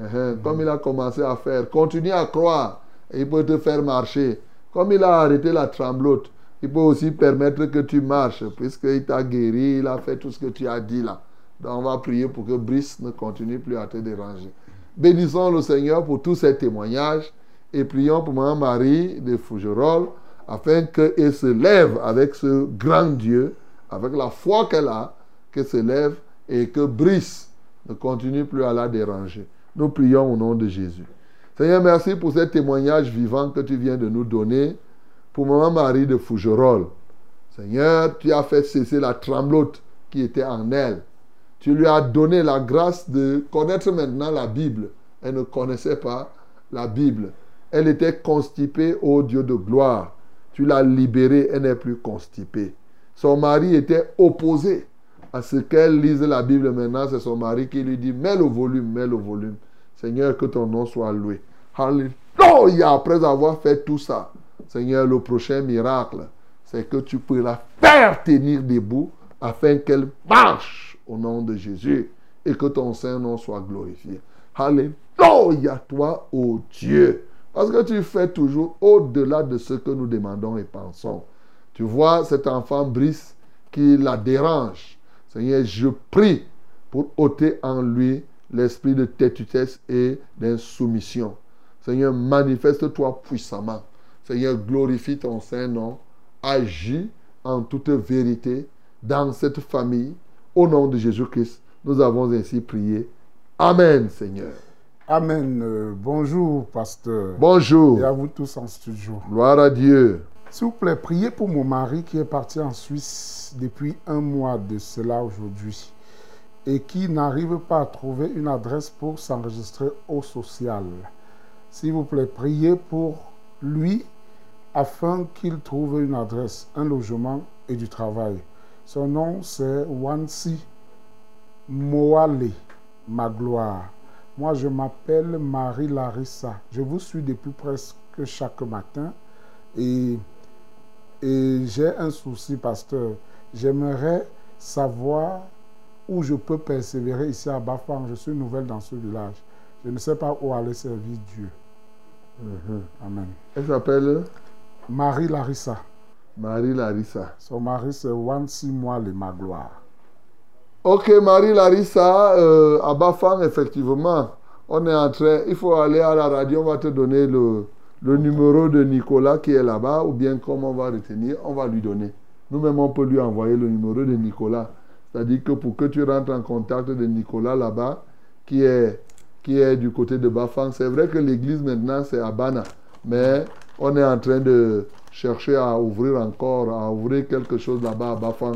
Uhum. Comme il a commencé à faire. Continue à croire. Et il peut te faire marcher. Comme il a arrêté la tremblote, il peut aussi permettre que tu marches. Puisqu'il t'a guéri, il a fait tout ce que tu as dit là. Donc on va prier pour que Brice ne continue plus à te déranger. Bénissons le Seigneur pour tous ces témoignages et prions pour Maman Marie de Fougerolles afin qu'elle se lève avec ce grand Dieu, avec la foi qu'elle a, qu'elle se lève et que Brice ne continue plus à la déranger. Nous prions au nom de Jésus. Seigneur, merci pour ces témoignages vivants que tu viens de nous donner pour Maman Marie de Fougerolles. Seigneur, tu as fait cesser la tremblote qui était en elle. Tu lui as donné la grâce de connaître maintenant la Bible. Elle ne connaissait pas la Bible. Elle était constipée, ô Dieu de gloire. Tu l'as libérée, elle n'est plus constipée. Son mari était opposé à ce qu'elle lise la Bible maintenant. C'est son mari qui lui dit, mets le volume, mets le volume. Seigneur, que ton nom soit loué. Alléluia. Après avoir fait tout ça, Seigneur, le prochain miracle, c'est que tu peux la faire tenir debout afin qu'elle marche au nom de Jésus et que ton Saint-Nom soit glorifié. Alléluia, toi, ô Dieu. Parce que tu fais toujours au-delà de ce que nous demandons et pensons. Tu vois cet enfant Brice qui la dérange. Seigneur, je prie pour ôter en lui l'esprit de tétutesse et d'insoumission. Seigneur, manifeste-toi puissamment. Seigneur, glorifie ton Saint-Nom. Agis en toute vérité dans cette famille. Au nom de Jésus-Christ, nous avons ainsi prié. Amen, Seigneur. Amen. Euh, bonjour, pasteur. Bonjour. Et à vous tous en studio. Gloire à Dieu. S'il vous plaît, priez pour mon mari qui est parti en Suisse depuis un mois de cela aujourd'hui et qui n'arrive pas à trouver une adresse pour s'enregistrer au social. S'il vous plaît, priez pour lui afin qu'il trouve une adresse, un logement et du travail. Son nom, c'est Wansi Moale Magloire. Moi, je m'appelle Marie Larissa. Je vous suis depuis presque chaque matin Et, et j'ai un souci, pasteur. J'aimerais savoir où je peux persévérer ici à Bafang. Je suis nouvelle dans ce village. Je ne sais pas où aller servir Dieu. Mhm. Amen. Elle s'appelle? Marie Larissa. Marie Larissa. Son mari, c'est Wansi Moile Magloire. Ok, Marie Larissa, euh, à Bafang, effectivement, on est en train, il faut aller à la radio, on va te donner le, le numéro de Nicolas qui est là-bas, ou bien comme on va retenir, on va lui donner. Nous-mêmes, on peut lui envoyer le numéro de Nicolas. C'est-à-dire que pour que tu rentres en contact de Nicolas là-bas, qui est, qui est du côté de Bafang, c'est vrai que l'église maintenant, c'est à Bana, mais on est en train de chercher à ouvrir encore, à ouvrir quelque chose là-bas à Bafang.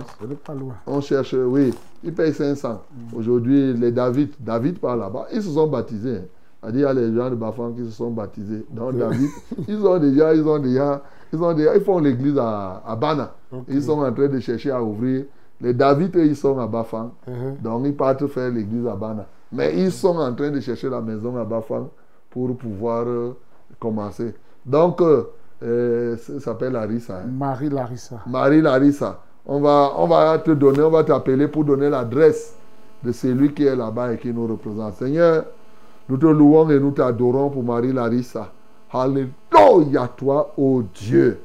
On cherche, oui, ils payent 500. Aujourd'hui, les David, David par là-bas, ils se sont baptisés. hein. C'est-à-dire, il y a les gens de Bafang qui se sont baptisés. Donc, David, ils ont déjà, ils ont déjà, ils ont déjà, ils font l'église à, à Bana. Ils sont en train de chercher à ouvrir. Les David, ils sont à Bafang. Mhm. Donc, ils partent faire l'église à Bana. Mais ils sont en train de chercher la maison à Bafang pour pouvoir euh, commencer. Donc, euh, euh, ça s'appelle Larissa. hein. Marie Larissa. Marie Larissa, on va, on va te donner, on va t'appeler pour donner l'adresse de celui qui est là-bas et qui nous représente. Seigneur, nous te louons et nous t'adorons pour Marie Larissa. Alléluia toi, ô Dieu.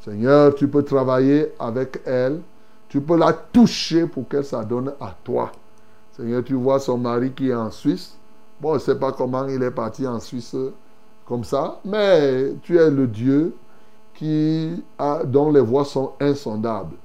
Seigneur, tu peux travailler avec elle. Tu peux la toucher pour qu'elle s'adonne à toi. Seigneur, tu vois son mari qui est en Suisse. Bon, je ne sais pas comment il est parti en Suisse euh, comme ça, mais tu es le Dieu qui dont les voies sont insondables.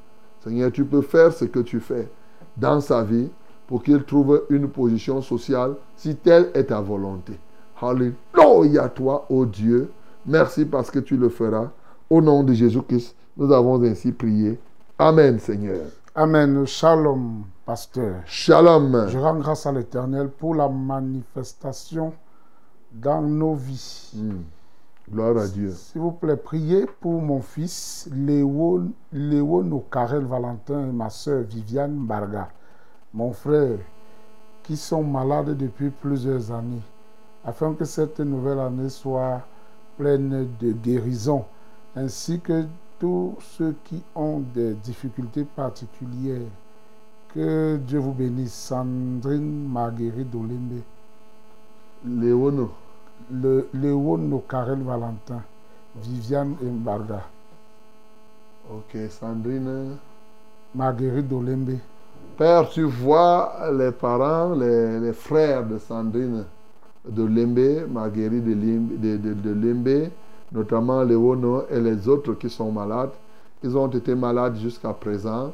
Seigneur, tu peux faire ce que tu fais dans sa vie pour qu'il trouve une position sociale si telle est ta volonté. Alléluia toi, ô Dieu. Merci parce que tu le feras. Au nom de Jésus-Christ, nous avons ainsi prié. Amen, Seigneur. Amen. Shalom, pasteur. Shalom. Je rends grâce à l'Éternel pour la manifestation dans nos vies. Hmm. Gloire à Dieu. S'il vous plaît, priez pour mon fils Léo, Léo Nocarel Valentin et ma soeur Viviane Barga, mon frère, qui sont malades depuis plusieurs années, afin que cette nouvelle année soit pleine de guérison, ainsi que tous ceux qui ont des difficultés particulières. Que Dieu vous bénisse. Sandrine Marguerite Dolembe. Léono. Le, Léo Nocarel Valentin. Viviane Mbarga. Ok, Sandrine. Marguerite Dolembe. Père, tu vois les parents, les, les frères de Sandrine de Lembe, Marguerite de Lembe, de, de- de Lembe, notamment Léono et les autres qui sont malades. Ils ont été malades jusqu'à présent.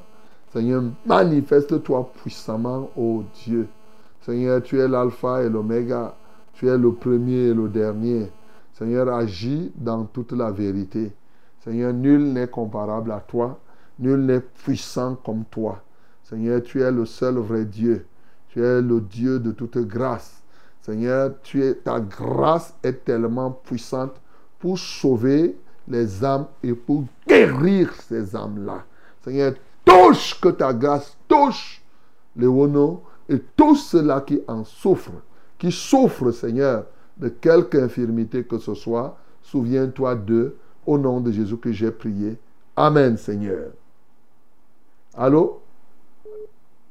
Seigneur, manifeste-toi puissamment, ô Dieu. Seigneur, tu es l'alpha et l'oméga. Tu es le premier et le dernier. Seigneur, agis dans toute la vérité. Seigneur, nul n'est comparable à toi. Nul n'est puissant comme toi. Seigneur, tu es le seul vrai Dieu. Tu es le Dieu de toute grâce. Seigneur, tu es, ta grâce est tellement puissante pour sauver les âmes et pour guérir ces âmes-là. Seigneur, touche que ta grâce touche les Wono et tous ceux-là qui en souffrent, qui souffrent, Seigneur, de quelque infirmité que ce soit. Souviens-toi d'eux. Au nom de Jésus que j'ai prié. Amen, Seigneur. Allô?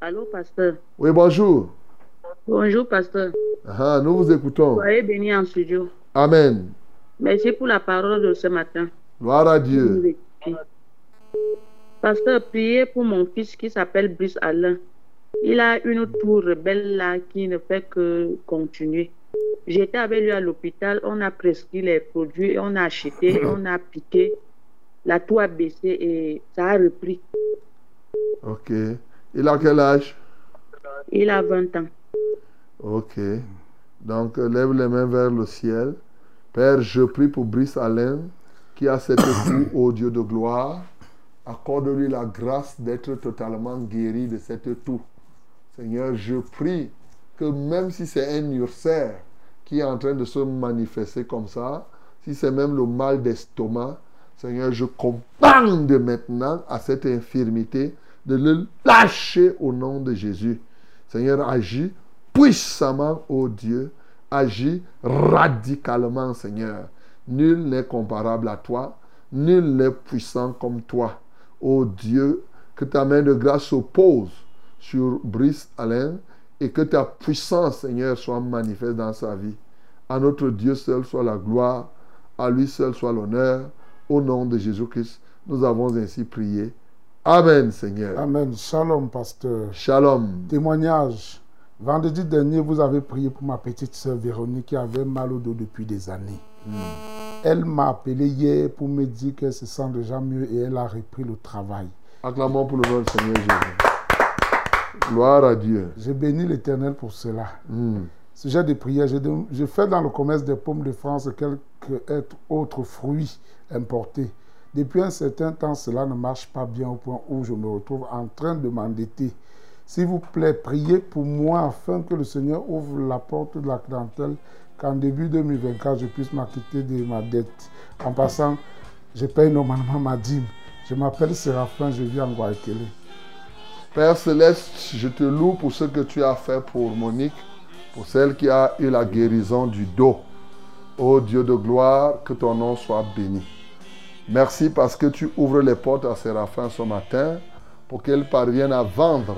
Allô, pasteur. Oui, bonjour. Bonjour, pasteur. Ah, nous vous écoutons. Soyez bénis en studio. Amen. Merci pour la parole de ce matin. Gloire à Dieu. Pasteur, priez pour mon fils qui s'appelle Brice Alain. Il a une tour belle là qui ne fait que continuer. J'étais avec lui à l'hôpital, on a prescrit les produits, on a acheté, on a piqué. La tour a baissé et ça a repris. Ok. Il a quel âge? Il a 20 ans. Ok. Donc, lève les mains vers le ciel. Père, je prie pour Brice Alain, qui a cette toux, ô Dieu de gloire. Accorde-lui la grâce d'être totalement guéri de cette toux. Seigneur, je prie que même si c'est un ulcère qui est en train de se manifester comme ça, si c'est même le mal d'estomac, Seigneur, je commande maintenant à cette infirmité de le lâcher au nom de Jésus. Seigneur, agis puissamment, ô Dieu. Agis radicalement, Seigneur. Nul n'est comparable à toi. Nul n'est puissant comme toi. Ô Dieu, que ta main de grâce se pose sur Brice Alain et que ta puissance, Seigneur, soit manifeste dans sa vie. À notre Dieu seul soit la gloire, à lui seul soit l'honneur. Au nom de Jésus-Christ, nous avons ainsi prié. Amen, Seigneur. Amen. Shalom, pasteur. Shalom. Témoignage. Vendredi dernier, vous avez prié pour ma petite sœur Véronique qui avait mal au dos depuis des années. Elle m'a appelé hier pour me dire qu'elle se sent déjà mieux et elle a repris le travail. Acclamons pour le nom du Seigneur Jésus. Gloire à Dieu. Je bénis l'Éternel pour cela. Hmm. Sujet de prière, je fais dans le commerce des pommes de France quelques autres fruits importés. Depuis un certain temps, cela ne marche pas bien au point où je me retrouve en train de m'endetter. S'il vous plaît, priez pour moi afin que le Seigneur ouvre la porte de la clientèle, qu'en début 2024, je puisse m'acquitter de ma dette. En passant, je paye normalement ma dîme. Je m'appelle Séraphin, je vis en Guayaquil. Père Céleste, je te loue pour ce que tu as fait pour Monique, pour celle qui a eu la guérison du dos. Ô Dieu de gloire, que ton nom soit béni. Merci parce que tu ouvres les portes à Séraphin ce matin pour qu'elle parvienne à vendre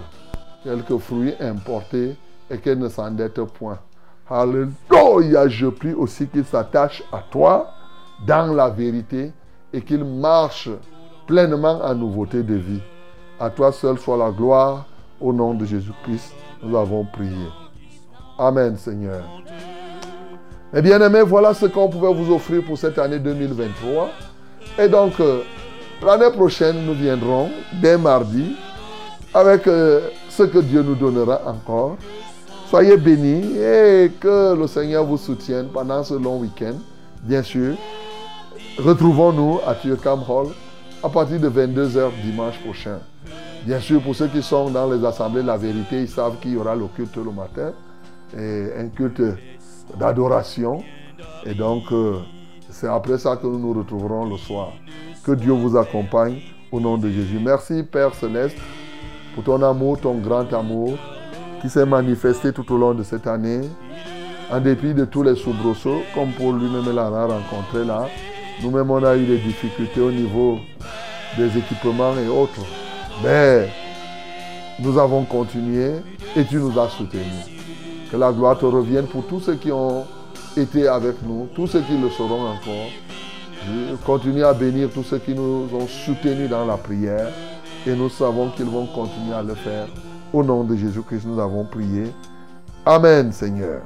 quelques fruits importés et qu'elle ne s'endette point. Alléluia, je prie aussi qu'il s'attache à toi dans la vérité et qu'il marche pleinement en nouveauté de vie. À toi seul soit la gloire. Au nom de Jésus-Christ, nous avons prié. Amen, Seigneur. Mes bien-aimés, voilà ce qu'on pouvait vous offrir pour cette année 2023. Et donc, euh, l'année prochaine, nous viendrons dès mardi avec euh, ce que Dieu nous donnera encore. Soyez bénis et que le Seigneur vous soutienne pendant ce long week-end. Bien sûr, retrouvons-nous à Turcam Hall à partir de 22h dimanche prochain. Bien sûr, pour ceux qui sont dans les assemblées la vérité, ils savent qu'il y aura le culte le matin et un culte d'adoration. Et donc, euh, c'est après ça que nous nous retrouverons le soir. Que Dieu vous accompagne au nom de Jésus. Merci, Père Céleste, pour ton amour, ton grand amour qui s'est manifesté tout au long de cette année. En dépit de tous les soubresauts, comme pour lui-même l'a rencontré là, nous-mêmes on a eu des difficultés au niveau des équipements et autres. Mais nous avons continué et tu nous as soutenus. Que la gloire te revienne pour tous ceux qui ont été avec nous, tous ceux qui le seront encore. Continue à bénir tous ceux qui nous ont soutenus dans la prière et nous savons qu'ils vont continuer à le faire. Au nom de Jésus-Christ, nous avons prié. Amen, Seigneur.